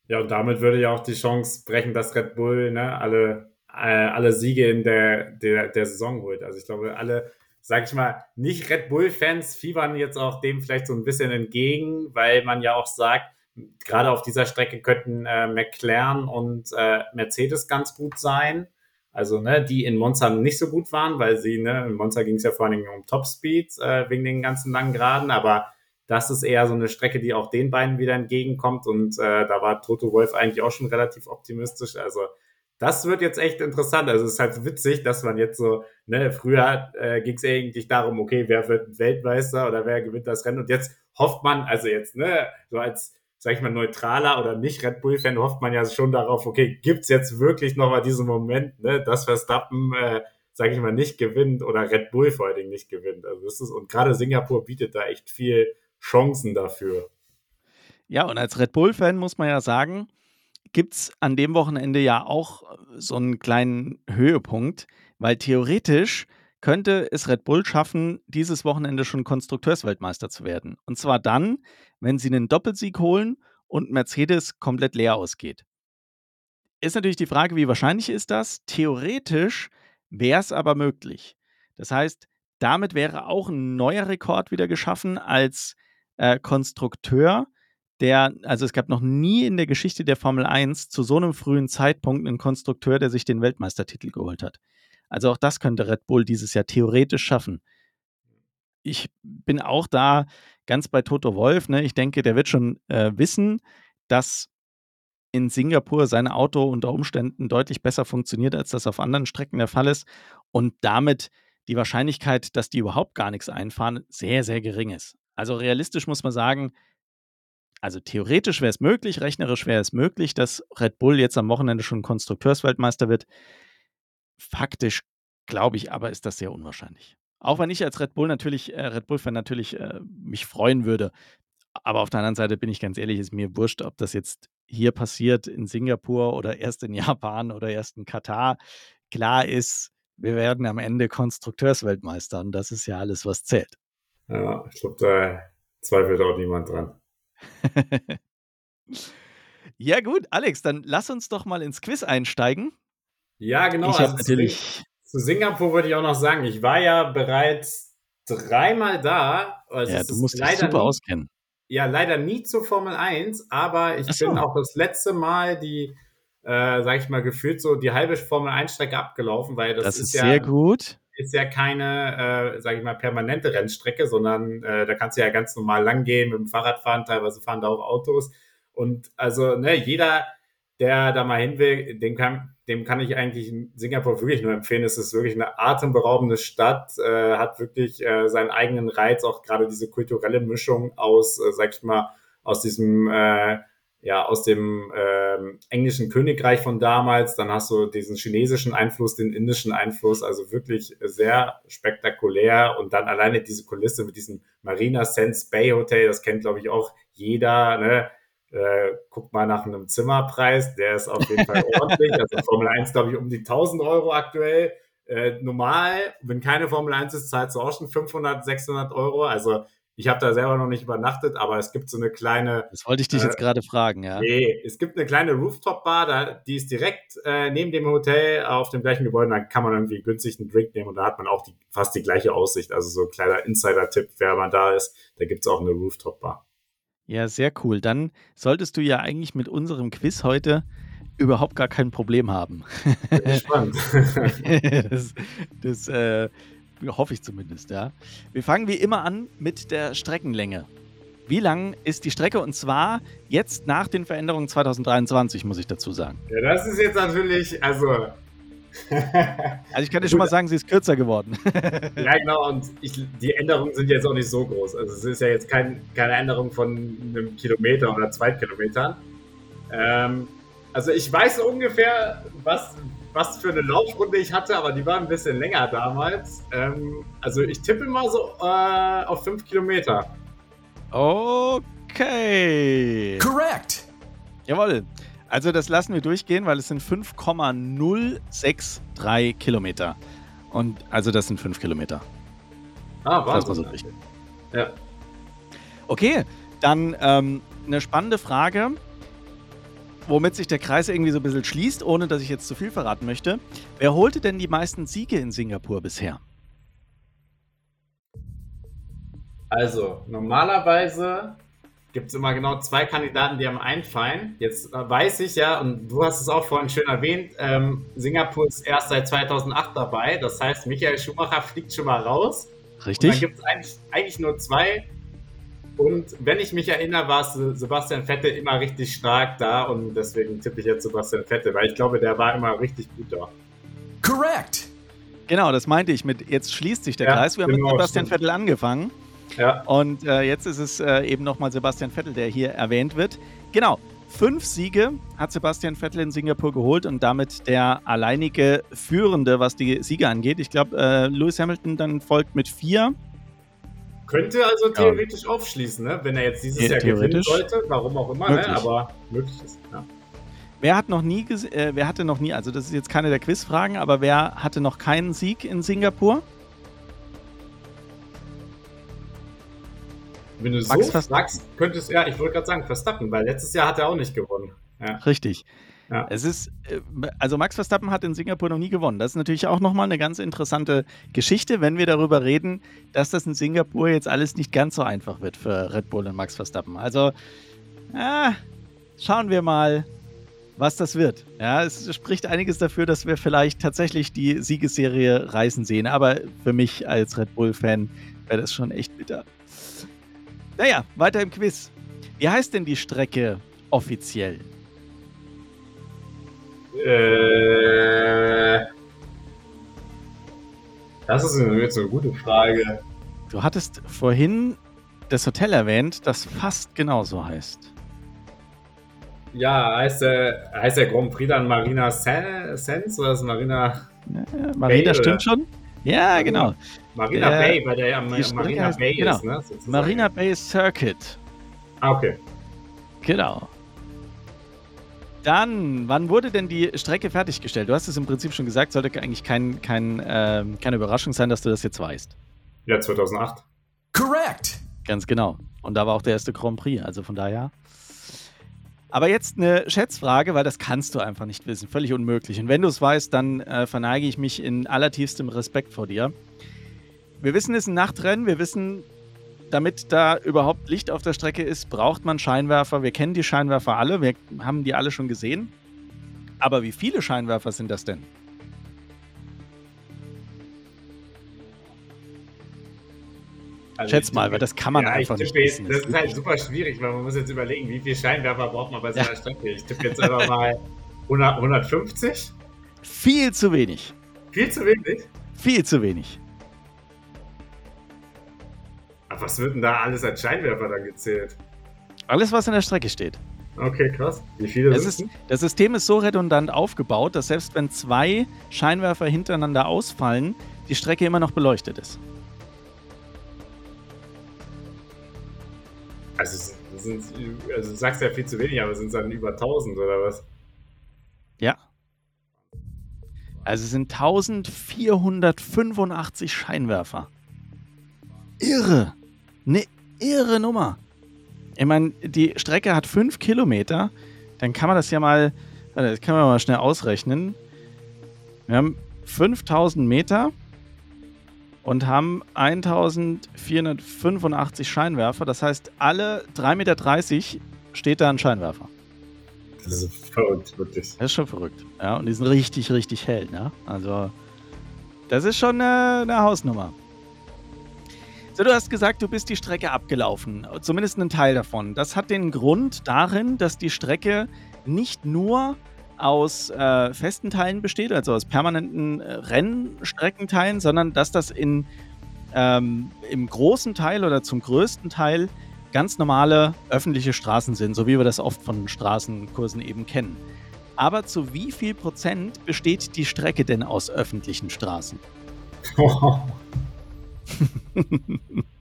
Ja, und damit würde ja auch die Chance brechen, dass Red Bull ne, alle, äh, alle Siege in der, der, der Saison holt. Also ich glaube, alle, sag ich mal, nicht Red Bull-Fans fiebern jetzt auch dem vielleicht so ein bisschen entgegen, weil man ja auch sagt, gerade auf dieser Strecke könnten äh, McLaren und äh, Mercedes ganz gut sein. Also, ne, die in Monza nicht so gut waren, weil sie, ne, in Monza ging es ja vor allen Dingen um Topspeed äh, wegen den ganzen langen Geraden, aber das ist eher so eine Strecke, die auch den beiden wieder entgegenkommt. Und äh, da war Toto Wolf eigentlich auch schon relativ optimistisch. Also das wird jetzt echt interessant. Also es ist halt witzig, dass man jetzt so, ne, früher äh, ging es eigentlich darum, okay, wer wird Weltmeister oder wer gewinnt das Rennen. Und jetzt hofft man, also jetzt, ne, so als, sag ich mal, neutraler oder nicht Red Bull-Fan, hofft man ja schon darauf, okay, gibt's jetzt wirklich nochmal diesen Moment, ne, dass Verstappen, äh, sag ich mal, nicht gewinnt oder Red Bull vor allen Dingen nicht gewinnt. Also das ist, und gerade Singapur bietet da echt viel Chancen dafür. Ja, und als Red Bull-Fan muss man ja sagen, gibt es an dem Wochenende ja auch äh, so einen kleinen Höhepunkt, weil theoretisch könnte es Red Bull schaffen, dieses Wochenende schon Konstrukteursweltmeister zu werden. Und zwar dann, wenn sie einen Doppelsieg holen und Mercedes komplett leer ausgeht. Ist natürlich die Frage, wie wahrscheinlich ist das? Theoretisch wäre es aber möglich. Das heißt, damit wäre auch ein neuer Rekord wieder geschaffen als äh, Konstrukteur, der, also es gab noch nie in der Geschichte der Formel 1 zu so einem frühen Zeitpunkt einen Konstrukteur, der sich den Weltmeistertitel geholt hat. Also auch das könnte Red Bull dieses Jahr theoretisch schaffen. Ich bin auch da ganz bei Toto Wolf. Ne? Ich denke, der wird schon äh, wissen, dass in Singapur sein Auto unter Umständen deutlich besser funktioniert, als das auf anderen Strecken der Fall ist. Und damit die Wahrscheinlichkeit, dass die überhaupt gar nichts einfahren, sehr, sehr gering ist. Also realistisch muss man sagen, also theoretisch wäre es möglich, rechnerisch wäre es möglich, dass Red Bull jetzt am Wochenende schon Konstrukteursweltmeister wird. Faktisch glaube ich aber, ist das sehr unwahrscheinlich. Auch wenn ich als Red Bull natürlich, äh, Red Bull-Fan natürlich äh, mich freuen würde. Aber auf der anderen Seite bin ich ganz ehrlich, ist mir wurscht, ob das jetzt hier passiert in Singapur oder erst in Japan oder erst in Katar. Klar ist, wir werden am Ende Konstrukteursweltmeister und das ist ja alles, was zählt. Ja, ich glaube, da zweifelt auch niemand dran. ja, gut, Alex, dann lass uns doch mal ins Quiz einsteigen. Ja, genau. Ich also natürlich. Zu Singapur würde ich auch noch sagen, ich war ja bereits dreimal da. Also ja, du musst dich super nie, auskennen. Ja, leider nie zur Formel 1, aber ich so. bin auch das letzte Mal die, äh, sag ich mal, gefühlt so die halbe Formel 1-Strecke abgelaufen, weil das, das ist, ist ja, sehr gut ist ja keine, äh, sage ich mal, permanente Rennstrecke, sondern äh, da kannst du ja ganz normal langgehen, mit dem Fahrrad fahren, teilweise fahren da auch Autos. Und also, ne, jeder, der da mal hin will, dem kann, dem kann ich eigentlich Singapur wirklich nur empfehlen. Es ist wirklich eine atemberaubende Stadt, äh, hat wirklich äh, seinen eigenen Reiz, auch gerade diese kulturelle Mischung aus, äh, sag ich mal, aus diesem äh, ja, aus dem ähm, englischen Königreich von damals. Dann hast du diesen chinesischen Einfluss, den indischen Einfluss, also wirklich sehr spektakulär. Und dann alleine diese Kulisse mit diesem Marina Sense Bay Hotel, das kennt, glaube ich, auch jeder. Ne? äh, guck mal nach einem Zimmerpreis, der ist auf jeden Fall ordentlich. Also Formel 1, glaube ich, um die 1000 Euro aktuell. Äh, normal, wenn keine Formel 1 ist, zahlst du auch schon 500, 600 Euro. Also ich habe da selber noch nicht übernachtet, aber es gibt so eine kleine. Das wollte ich dich äh, jetzt gerade fragen, ja. Nee, es gibt eine kleine Rooftop-Bar, da, die ist direkt äh, neben dem Hotel auf dem gleichen Gebäude. Da kann man irgendwie günstig einen Drink nehmen und da hat man auch die, fast die gleiche Aussicht. Also so ein kleiner Insider-Tipp, wer man da ist, da gibt es auch eine Rooftop-Bar. Ja, sehr cool. Dann solltest du ja eigentlich mit unserem Quiz heute überhaupt gar kein Problem haben. Spannend. das, das äh, Hoffe ich zumindest, ja. Wir fangen wie immer an mit der Streckenlänge. Wie lang ist die Strecke? Und zwar jetzt nach den Veränderungen 2023, muss ich dazu sagen. Ja, das ist jetzt natürlich, also. also ich kann dir schon mal sagen, sie ist kürzer geworden. ja, genau, und ich, die Änderungen sind jetzt auch nicht so groß. Also es ist ja jetzt kein, keine Änderung von einem Kilometer oder zwei Kilometern. Ähm, also ich weiß ungefähr, was, was für eine Laufrunde ich hatte, aber die war ein bisschen länger damals. Ähm, also ich tippe mal so äh, auf 5 Kilometer. Okay. Correct. Jawohl. Also das lassen wir durchgehen, weil es sind 5,063 Kilometer. Und also das sind 5 Kilometer. Ah, Wahnsinn. So ja. Okay, dann ähm, eine spannende Frage womit sich der Kreis irgendwie so ein bisschen schließt, ohne dass ich jetzt zu viel verraten möchte. Wer holte denn die meisten Siege in Singapur bisher? Also, normalerweise gibt es immer genau zwei Kandidaten, die am einfallen. Jetzt äh, weiß ich ja, und du hast es auch vorhin schön erwähnt, ähm, Singapur ist erst seit 2008 dabei. Das heißt, Michael Schumacher fliegt schon mal raus. Richtig. Und dann gibt es eigentlich, eigentlich nur zwei und wenn ich mich erinnere, war Sebastian Vettel immer richtig stark da und deswegen tippe ich jetzt Sebastian Vettel, weil ich glaube, der war immer richtig gut da. Correct! Genau, das meinte ich mit, jetzt schließt sich der ja, Kreis. Wir haben mit Sebastian stimmt. Vettel angefangen. Ja. Und äh, jetzt ist es äh, eben nochmal Sebastian Vettel, der hier erwähnt wird. Genau, fünf Siege hat Sebastian Vettel in Singapur geholt und damit der alleinige Führende, was die Siege angeht. Ich glaube, äh, Lewis Hamilton dann folgt mit vier. Könnte also theoretisch ja. aufschließen, ne? wenn er jetzt dieses Jahr gewinnen sollte, warum auch immer, ne? aber möglich ist. Ja. Wer hat noch nie, äh, wer hatte noch nie, also das ist jetzt keine der Quizfragen, aber wer hatte noch keinen Sieg in Singapur? Wenn du Max so sagst, könntest ja, ich wollte gerade sagen, Verstappen, weil letztes Jahr hat er auch nicht gewonnen. Ja. Richtig. Ja. Es ist, äh, also Max Verstappen hat in Singapur noch nie gewonnen. Das ist natürlich auch nochmal eine ganz interessante Geschichte, wenn wir darüber reden, dass das in Singapur jetzt alles nicht ganz so einfach wird für Red Bull und Max Verstappen. Also, äh, schauen wir mal, was das wird. Ja, es spricht einiges dafür, dass wir vielleicht tatsächlich die Siegesserie reißen sehen. Aber für mich als Red Bull-Fan wäre das schon echt bitter. Naja, weiter im Quiz. Wie heißt denn die Strecke offiziell? Äh, das ist jetzt eine gute Frage. Du hattest vorhin das Hotel erwähnt, das fast genauso heißt. Ja, heißt der, heißt der Grand Prix dann Marina Sands oder ist Marina. Ja, Marina Bay, stimmt oder? schon. Ja, genau. Marina der, Bay, weil der ja Marina heißt, Bay genau. ist, ne? Sozusagen. Marina Bay Circuit. Ah, okay. Genau. Dann, wann wurde denn die Strecke fertiggestellt? Du hast es im Prinzip schon gesagt, sollte eigentlich kein, kein, äh, keine Überraschung sein, dass du das jetzt weißt. Ja, 2008. Correct! Ganz genau. Und da war auch der erste Grand Prix, also von daher. Aber jetzt eine Schätzfrage, weil das kannst du einfach nicht wissen. Völlig unmöglich. Und wenn du es weißt, dann äh, verneige ich mich in allertiefstem Respekt vor dir. Wir wissen, es ist ein Nachtrennen. Wir wissen, damit da überhaupt Licht auf der Strecke ist, braucht man Scheinwerfer. Wir kennen die Scheinwerfer alle, wir haben die alle schon gesehen. Aber wie viele Scheinwerfer sind das denn? Also Schätz mal, weil das kann man ja, einfach nicht wissen. Das ist halt super schwierig, weil man muss jetzt überlegen, wie viele Scheinwerfer braucht man bei so einer ja. Strecke. Ich tippe jetzt einfach mal 100, 150. Viel zu wenig. Viel zu wenig? Viel zu wenig. Was wird denn da alles als Scheinwerfer dann gezählt? Alles, was in der Strecke steht. Okay, krass. Wie viele das ist, Das System ist so redundant aufgebaut, dass selbst wenn zwei Scheinwerfer hintereinander ausfallen, die Strecke immer noch beleuchtet ist. Also, sind, also du sagst ja viel zu wenig, aber sind es dann über 1000 oder was? Ja. Also es sind 1485 Scheinwerfer. Irre. Eine irre Nummer. Ich meine, die Strecke hat 5 Kilometer. Dann kann man das ja mal, das kann man mal schnell ausrechnen. Wir haben 5000 Meter und haben 1485 Scheinwerfer. Das heißt, alle 3,30 Meter steht da ein Scheinwerfer. Das ist verrückt, wirklich. Das ist schon verrückt. Ja, und die sind richtig, richtig hell. Ne? Also, das ist schon eine, eine Hausnummer. So, du hast gesagt, du bist die Strecke abgelaufen. Zumindest ein Teil davon. Das hat den Grund darin, dass die Strecke nicht nur aus äh, festen Teilen besteht, also aus permanenten äh, Rennstreckenteilen, sondern dass das in, ähm, im großen Teil oder zum größten Teil ganz normale öffentliche Straßen sind, so wie wir das oft von Straßenkursen eben kennen. Aber zu wie viel Prozent besteht die Strecke denn aus öffentlichen Straßen?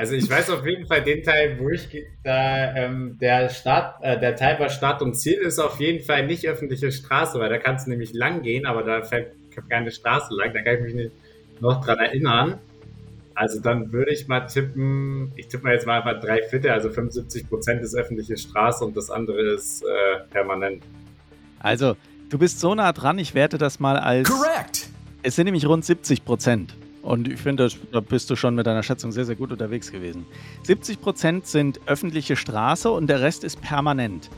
Also ich weiß auf jeden Fall den Teil, wo ich da ähm, der Start, äh, der Teil bei Start und Ziel ist auf jeden Fall nicht öffentliche Straße, weil da kannst du nämlich lang gehen, aber da fährt keine Straße lang, da kann ich mich nicht noch dran erinnern. Also dann würde ich mal tippen, ich tippe mal jetzt mal einfach drei Viertel, also 75 Prozent ist öffentliche Straße und das andere ist äh, permanent. Also, du bist so nah dran, ich werte das mal als. Correct! Es sind nämlich rund 70 Prozent. Und ich finde, da bist du schon mit deiner Schätzung sehr, sehr gut unterwegs gewesen. 70 Prozent sind öffentliche Straße und der Rest ist permanent.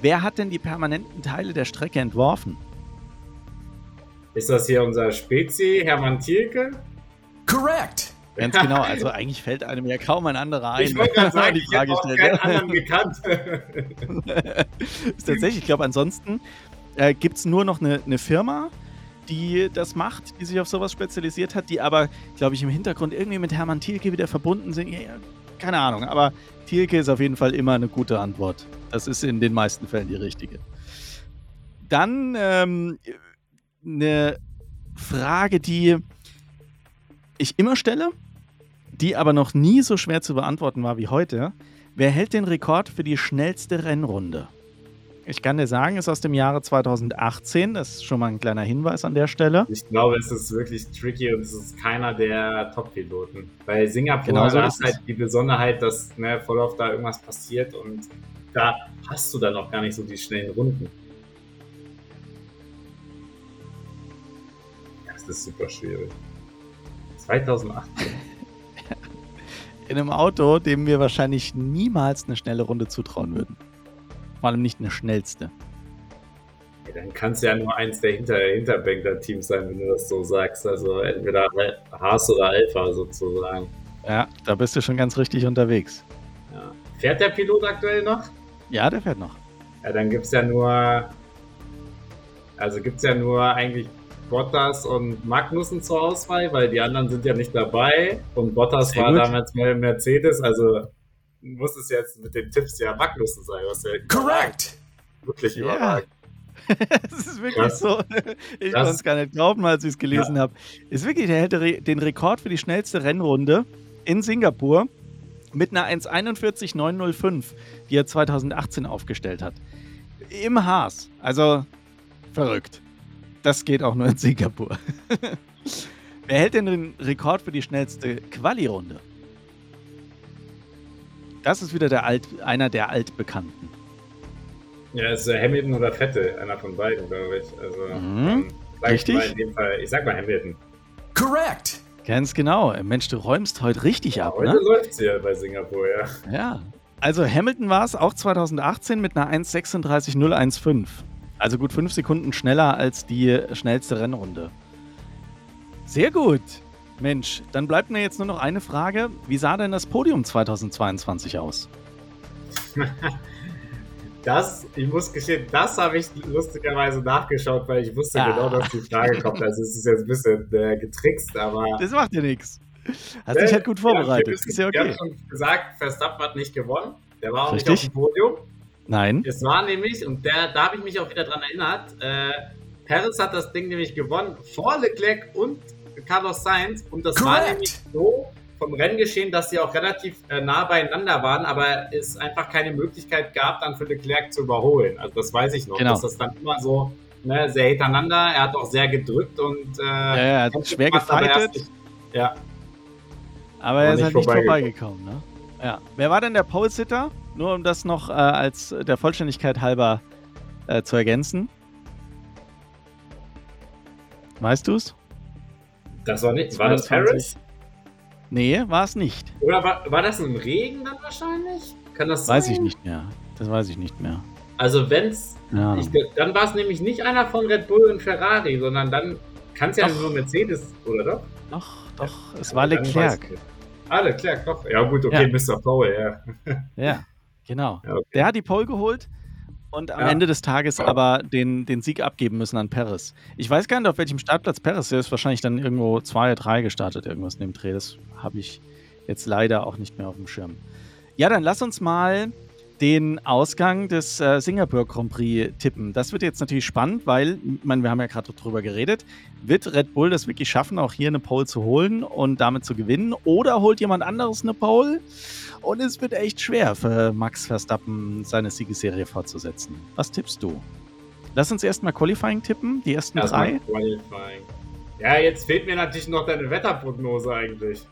Wer hat denn die permanenten Teile der Strecke entworfen? Ist das hier unser Spezi, Hermann Thielke? Correct! Ganz genau, also eigentlich fällt einem ja kaum ein anderer ein. Ich wollte gerade sagen, die Frage ich habe keinen anderen gekannt. ist tatsächlich, ich glaube, ansonsten äh, gibt es nur noch eine, eine Firma, die das macht, die sich auf sowas spezialisiert hat, die aber, glaube ich, im Hintergrund irgendwie mit Hermann Thielke wieder verbunden sind. Ja, keine Ahnung, aber Thielke ist auf jeden Fall immer eine gute Antwort. Das ist in den meisten Fällen die richtige. Dann ähm, eine Frage, die ich immer stelle, die aber noch nie so schwer zu beantworten war wie heute. Wer hält den Rekord für die schnellste Rennrunde? Ich kann dir sagen, ist aus dem Jahre 2018. Das ist schon mal ein kleiner Hinweis an der Stelle. Ich glaube, es ist wirklich tricky und es ist keiner der Top-Piloten. Bei Singapur Genau so ist halt die Besonderheit, dass ne, voll oft da irgendwas passiert und da hast du dann auch gar nicht so die schnellen Runden. Das ist super schwierig. 2018. In einem Auto, dem wir wahrscheinlich niemals eine schnelle Runde zutrauen würden. Vor allem nicht eine schnellste. Ja, dann kann es ja nur eins der Hinter Hinterbänkler-Teams sein, wenn du das so sagst. Also entweder Haas oder Alpha sozusagen. Ja, da bist du schon ganz richtig unterwegs. Ja. Fährt der Pilot aktuell noch? Ja, der fährt noch. Ja, dann gibt es ja nur. Also gibt es ja nur eigentlich Bottas und Magnussen zur Auswahl, weil die anderen sind ja nicht dabei. Und Bottas Sehr war gut. damals mal im Mercedes, also muss es jetzt mit den Tipps ja Magnussen sein, was ja Correct! wirklich Ja. überragend. das ist wirklich Krass. so. Ich Das- konnte es gar nicht glauben, als ich es gelesen habe. Ist wirklich, der hätte den Rekord für die schnellste Rennrunde in Singapur mit einer 1,41,905, die er 2018 aufgestellt hat. Im Haas. Also verrückt. Das geht auch nur in Singapur. Wer hält denn den Rekord für die schnellste Quali-Runde? Das ist wieder der Alt, einer der Altbekannten. Ja, es ist äh, Hamilton oder Vettel, einer von beiden, glaube ich. Also, Mhm. ähm, Richtig. Ich, mal in dem Fall, ich sag mal Hamilton. Correct! Ganz genau. Mensch, du räumst heute richtig ab, Heute ne? läuft es ja bei Singapur, ja. Ja. Also Hamilton war es auch 2018 mit einer 1,36,015. Also gut fünf Sekunden schneller als die schnellste Rennrunde. Sehr gut. Mensch, dann bleibt mir jetzt nur noch eine Frage. Wie sah denn das Podium 2022 aus? Das, ich muss gestehen, das habe ich lustigerweise nachgeschaut, weil ich wusste Ah. genau, dass die Frage kommt. Also es ist jetzt ein bisschen äh, getrickst, aber. Das macht ja nichts. Hast dich halt gut vorbereitet. Ja, müssen, Ist ja wir haben okay. schon gesagt, Verstappen hat nicht gewonnen. Der war auch Richtig. nicht auf dem Podium. Nein. Es war nämlich, und der, da habe ich mich auch wieder dran erinnert, äh, Perez hat das Ding nämlich gewonnen vor Leclerc und Carlos Sainz. Und das war Correct. nämlich so, vom Renngeschehen, dass sie auch relativ äh, nah beieinander waren, aber es einfach keine Möglichkeit gab, dann für Leclerc zu überholen. Also das weiß ich noch, Genau. dass das dann immer so ne, sehr hintereinander. Er hat auch sehr gedrückt und äh, Ja, ja, er hat kämpft schwer gemacht, aber er gefightet. Ja, Aber er ist halt nicht vorbeigekommen. Ne? Ja. Wer war denn der Pole-Sitter? Nur um das noch äh, als der Vollständigkeit halber äh, zu ergänzen. Weißt du's? Das war nicht. War das 22. Harris? Nee, war es nicht. Oder war, war das im Regen dann wahrscheinlich? Kann das sein? Weiß ich nicht mehr. Das weiß ich nicht mehr. Also wenn's, Ja. ich, dann war es nämlich nicht einer von Red Bull und Ferrari, sondern dann kann es ja Doch. nur Mercedes, oder doch? Doch, doch, es war weiß Leclerc. Ah, Leclerc, doch. Ja gut, okay, Mr. Paul, ja. Ja, genau. ja okay. Der hat die Pole geholt und am Ja. Ende des Tages aber den, den Sieg abgeben müssen an Perez. Ich weiß gar nicht, auf welchem Startplatz der ist. Wahrscheinlich dann irgendwo 2, 3 gestartet, irgendwas in dem Dreh. Das habe ich jetzt leider auch nicht mehr auf dem Schirm. Ja, dann lass uns mal den Ausgang des äh, Singapur Grand Prix tippen. Das wird jetzt natürlich spannend, weil, ich meine, wir haben ja gerade drüber geredet. Wird Red Bull das wirklich schaffen, auch hier eine Pole zu holen und damit zu gewinnen? Oder holt jemand anderes eine Pole? Und es wird echt schwer für Max Verstappen, seine Siegesserie fortzusetzen. Was tippst du? Lass uns erstmal Qualifying tippen, die ersten Erstmal drei. Qualifying. Ja, jetzt fehlt mir natürlich noch deine Wetterprognose eigentlich.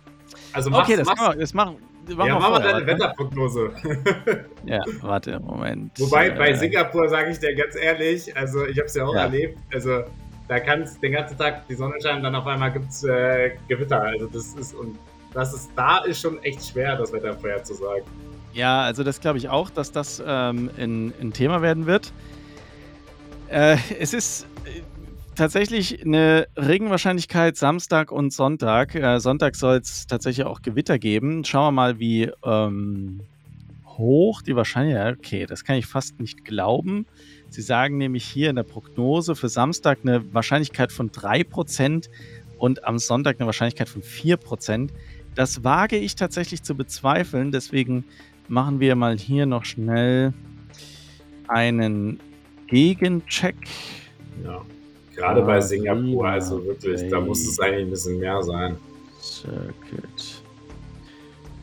Also machst, Okay, das, machst, machen wir, das machen, machen ja, wir mach mal deine. Wetterprognose. Ja, warte, Moment. Wobei, bei Äh, Singapur sage ich dir ganz ehrlich, also ich habe es ja auch Ja. erlebt, also da kann es den ganzen Tag die Sonne scheinen, dann auf einmal gibt es äh, Gewitter. Also das ist, und das ist, da ist schon echt schwer, das Wetter vorherzusagen. Ja, also das glaube ich auch, dass das ähm, ein, ein Thema werden wird. Äh, es ist tatsächlich eine Regenwahrscheinlichkeit Samstag und Sonntag. Äh, Sonntag soll es tatsächlich auch Gewitter geben. Schauen wir mal, wie ähm, hoch die Wahrscheinlichkeit. Okay, das kann ich fast nicht glauben. Sie sagen nämlich hier in der Prognose für Samstag eine Wahrscheinlichkeit von 3% und am Sonntag eine Wahrscheinlichkeit von 4%. Das wage ich tatsächlich zu bezweifeln. Deswegen machen wir mal hier noch schnell einen Gegencheck. Ja. Gerade bei Singapur, also wirklich, da muss es eigentlich ein bisschen mehr sein. Circuit.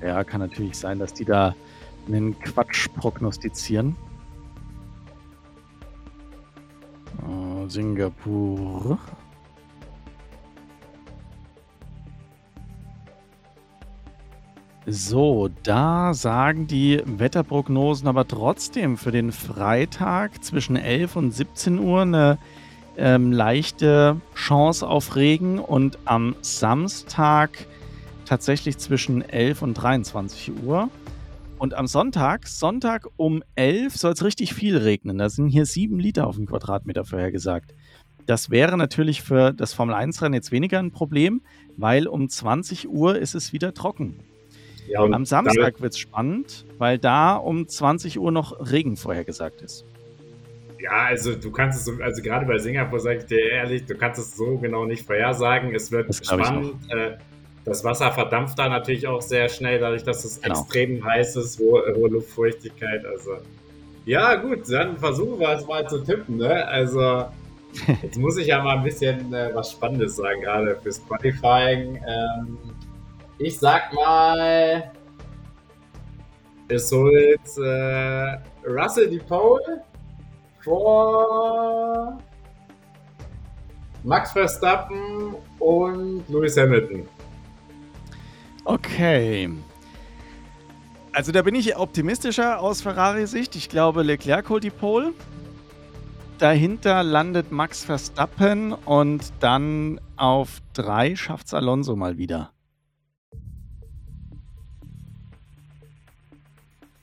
Ja, kann natürlich sein, dass die da einen Quatsch prognostizieren. Äh, Singapur. So, da sagen die Wetterprognosen aber trotzdem für den Freitag zwischen 11 und 17 Uhr eine ähm, leichte Chance auf Regen und am Samstag tatsächlich zwischen 11 und 23 Uhr. Und am Sonntag, Sonntag um 11 soll es richtig viel regnen. Da sind hier 7 Liter auf den Quadratmeter vorhergesagt. Das wäre natürlich für das Formel-1-Rennen jetzt weniger ein Problem, weil um 20 Uhr ist es wieder trocken. Ja, Am Samstag wird es spannend, weil da um 20 Uhr noch Regen vorhergesagt ist. Ja, also du kannst es, so- also gerade bei Singapur sage ich dir ehrlich, du kannst es so genau nicht vorhersagen. Es wird Das spannend. Äh, das Wasser verdampft da natürlich auch sehr schnell, dadurch, dass es Genau. extrem heiß ist, hohe, hohe Luftfeuchtigkeit. Also ja, gut, dann versuchen wir es mal zu tippen. Ne? Also jetzt muss ich ja mal ein bisschen äh, was Spannendes sagen, gerade fürs Qualifying. Ähm, ich sag mal, es holt äh, Russell die Pole vor Max Verstappen und Lewis Hamilton. Okay. Also da bin ich optimistischer aus Ferrari-Sicht. Ich glaube, Leclerc holt die Pole. Dahinter landet Max Verstappen und dann auf drei schafft Alonso mal wieder.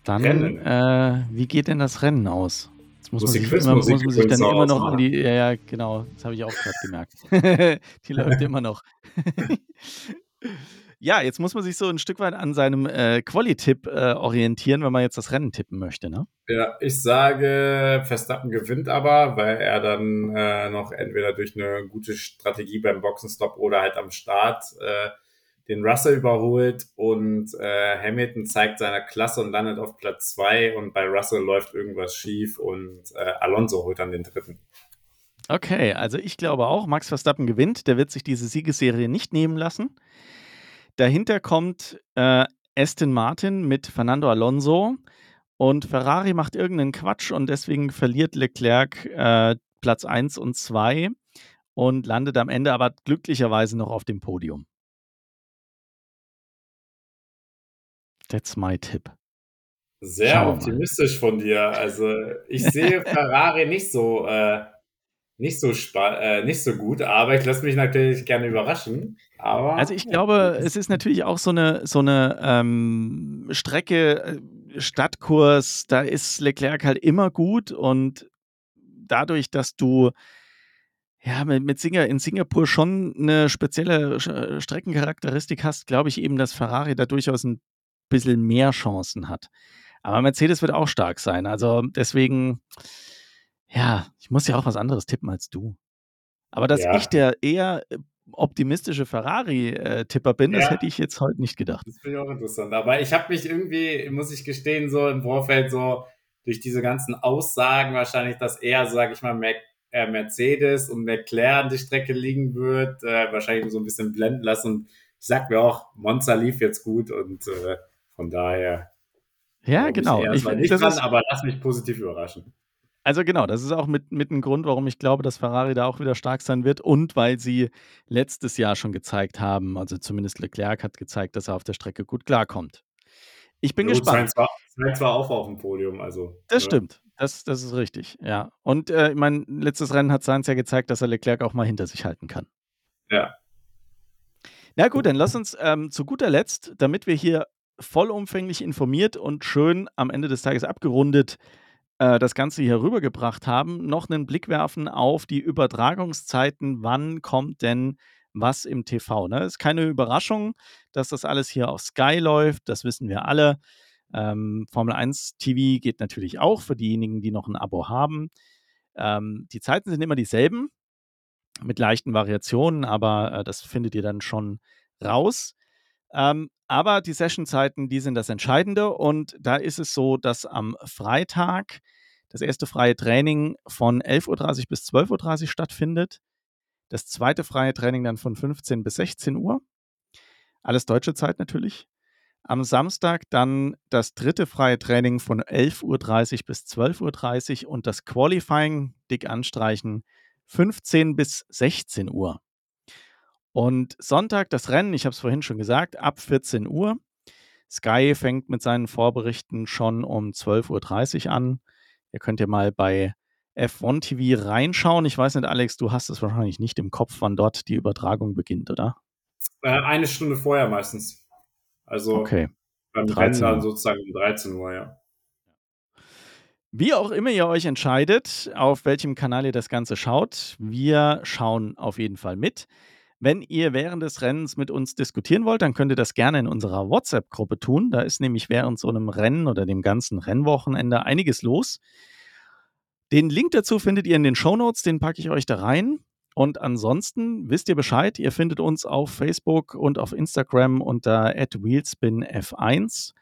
Dann, äh, wie geht denn das Rennen aus? Jetzt muss, Muss man sich, immer, muss man sich dann immer noch an die. Ja, ja, genau. Das habe ich auch gerade gemerkt. die läuft immer noch. ja, jetzt muss man sich so ein Stück weit an seinem äh, Quali-Tipp äh, orientieren, wenn man jetzt das Rennen tippen möchte, ne? Ja, ich sage, Verstappen gewinnt aber, weil er dann äh, noch entweder durch eine gute Strategie beim Boxenstopp oder halt am Start äh, den Russell überholt und äh, Hamilton zeigt seine Klasse und landet auf Platz zwei und bei Russell läuft irgendwas schief und äh, Alonso holt dann den dritten. Okay, also ich glaube auch, Max Verstappen gewinnt. Der wird sich diese Siegesserie nicht nehmen lassen. dahinter kommt äh, Aston Martin mit Fernando Alonso und Ferrari macht irgendeinen Quatsch und deswegen verliert Leclerc äh, Platz 1 und 2 und landet am Ende aber glücklicherweise noch auf dem Podium. That's my tip. Sehr optimistisch von dir. Also ich sehe Ferrari nicht so äh, nicht so äh, nicht so gut, aber ich lasse mich natürlich gerne überraschen. Aber, also ich glaube, es ist natürlich auch so eine so eine ähm, Strecke äh, Stadtkurs. Da ist Leclerc halt immer gut und dadurch, dass du ja, mit, mit Singer in Singapur schon eine spezielle äh, Streckencharakteristik hast, glaube ich eben, dass Ferrari da durchaus ein bisschen mehr Chancen hat. Aber Mercedes wird auch stark sein. Also deswegen, ja, ich muss ja auch was anderes tippen als du. Aber dass ja. ich der eher äh, optimistische Ferrari-Tipper bin, ja. das hätte ich jetzt heute nicht gedacht. Das finde ich auch interessant. Aber ich habe mich irgendwie, muss ich gestehen, so im Vorfeld so durch diese ganzen Aussagen wahrscheinlich, dass er, sage ich mal, Mac, äh, Mercedes und McLaren die Strecke liegen wird, äh, wahrscheinlich so ein bisschen blenden lassen. Und ich sag mir auch, Monza lief jetzt gut und äh, von daher. Ja, genau. Ich, ich nicht dran, ist, aber lass mich positiv überraschen. Also genau, das ist auch mit, mit ein Grund, warum ich glaube, dass Ferrari da auch wieder stark sein wird und weil sie letztes Jahr schon gezeigt haben, also zumindest Leclerc hat gezeigt, dass er auf der Strecke gut klarkommt. Ich bin jo, gespannt. Sainz war, auch auf dem Podium, also. Das ja. stimmt, das, das ist richtig, ja. Und äh, mein letztes Rennen hat Sainz ja gezeigt, dass er Leclerc auch mal hinter sich halten kann. Ja. Na gut, dann lass uns ähm, zu guter Letzt, damit wir hier vollumfänglich informiert und schön am Ende des Tages abgerundet äh, das Ganze hier rübergebracht haben, noch einen Blick werfen auf die Übertragungszeiten. Wann kommt denn was im TV? Ne? Ist keine Überraschung, dass das alles hier auf Sky läuft, das wissen wir alle. Ähm, Formel 1 TV geht natürlich auch für diejenigen, die noch ein Abo haben. Ähm, die Zeiten sind immer dieselben, mit leichten Variationen, aber äh, das findet ihr dann schon raus. Ähm, aber die Sessionzeiten, die sind das Entscheidende. Und da ist es so, dass am Freitag das erste freie Training von 11.30 Uhr bis 12.30 Uhr stattfindet. Das zweite freie Training dann von 15 bis 16 Uhr. Alles deutsche Zeit natürlich. Am Samstag dann das dritte freie Training von 11.30 Uhr bis 12.30 Uhr und das Qualifying, dick anstreichen, 15 bis 16 Uhr. Und Sonntag das Rennen, ich habe es vorhin schon gesagt, ab 14 Uhr. Sky fängt mit seinen Vorberichten schon um 12.30 Uhr an. Ihr könnt ja mal bei F1 TV reinschauen. Ich weiß nicht, Alex, du hast es wahrscheinlich nicht im Kopf, wann dort die Übertragung beginnt, oder? Äh, eine Stunde vorher meistens. Also okay. beim Rennen dann sozusagen um 13 Uhr, ja. Wie auch immer ihr euch entscheidet, auf welchem Kanal ihr das Ganze schaut, wir schauen auf jeden Fall mit. Wenn ihr während des Rennens mit uns diskutieren wollt, dann könnt ihr das gerne in unserer WhatsApp-Gruppe tun. Da ist nämlich während so einem Rennen oder dem ganzen Rennwochenende einiges los. Den Link dazu findet ihr in den Show Notes, den packe ich euch da rein. Und ansonsten wisst ihr Bescheid, ihr findet uns auf Facebook und auf Instagram unter wheelspinf1.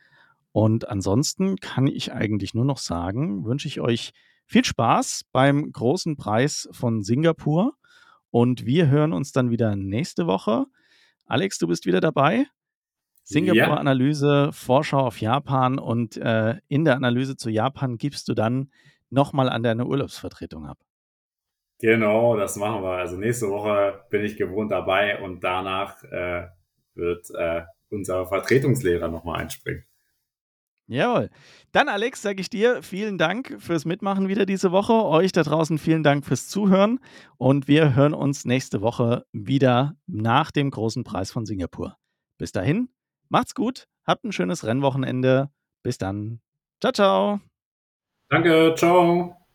Und ansonsten kann ich eigentlich nur noch sagen, wünsche ich euch viel Spaß beim großen Preis von Singapur. Und wir hören uns dann wieder nächste Woche. Alex, du bist wieder dabei. Singapur-Analyse. Vorschau auf Japan und äh, in der Analyse zu Japan gibst du dann nochmal an deine Urlaubsvertretung ab. Genau, das machen wir. Also nächste Woche bin ich gewohnt dabei und danach äh, wird äh, unser Vertretungslehrer nochmal einspringen. Jawohl. Dann, Alex, sage ich dir vielen Dank fürs Mitmachen wieder diese Woche. Euch da draußen vielen Dank fürs Zuhören. Und wir hören uns nächste Woche wieder nach dem großen Preis von Singapur. Bis dahin, macht's gut, habt ein schönes Rennwochenende. Bis dann. Ciao, ciao. Danke, ciao.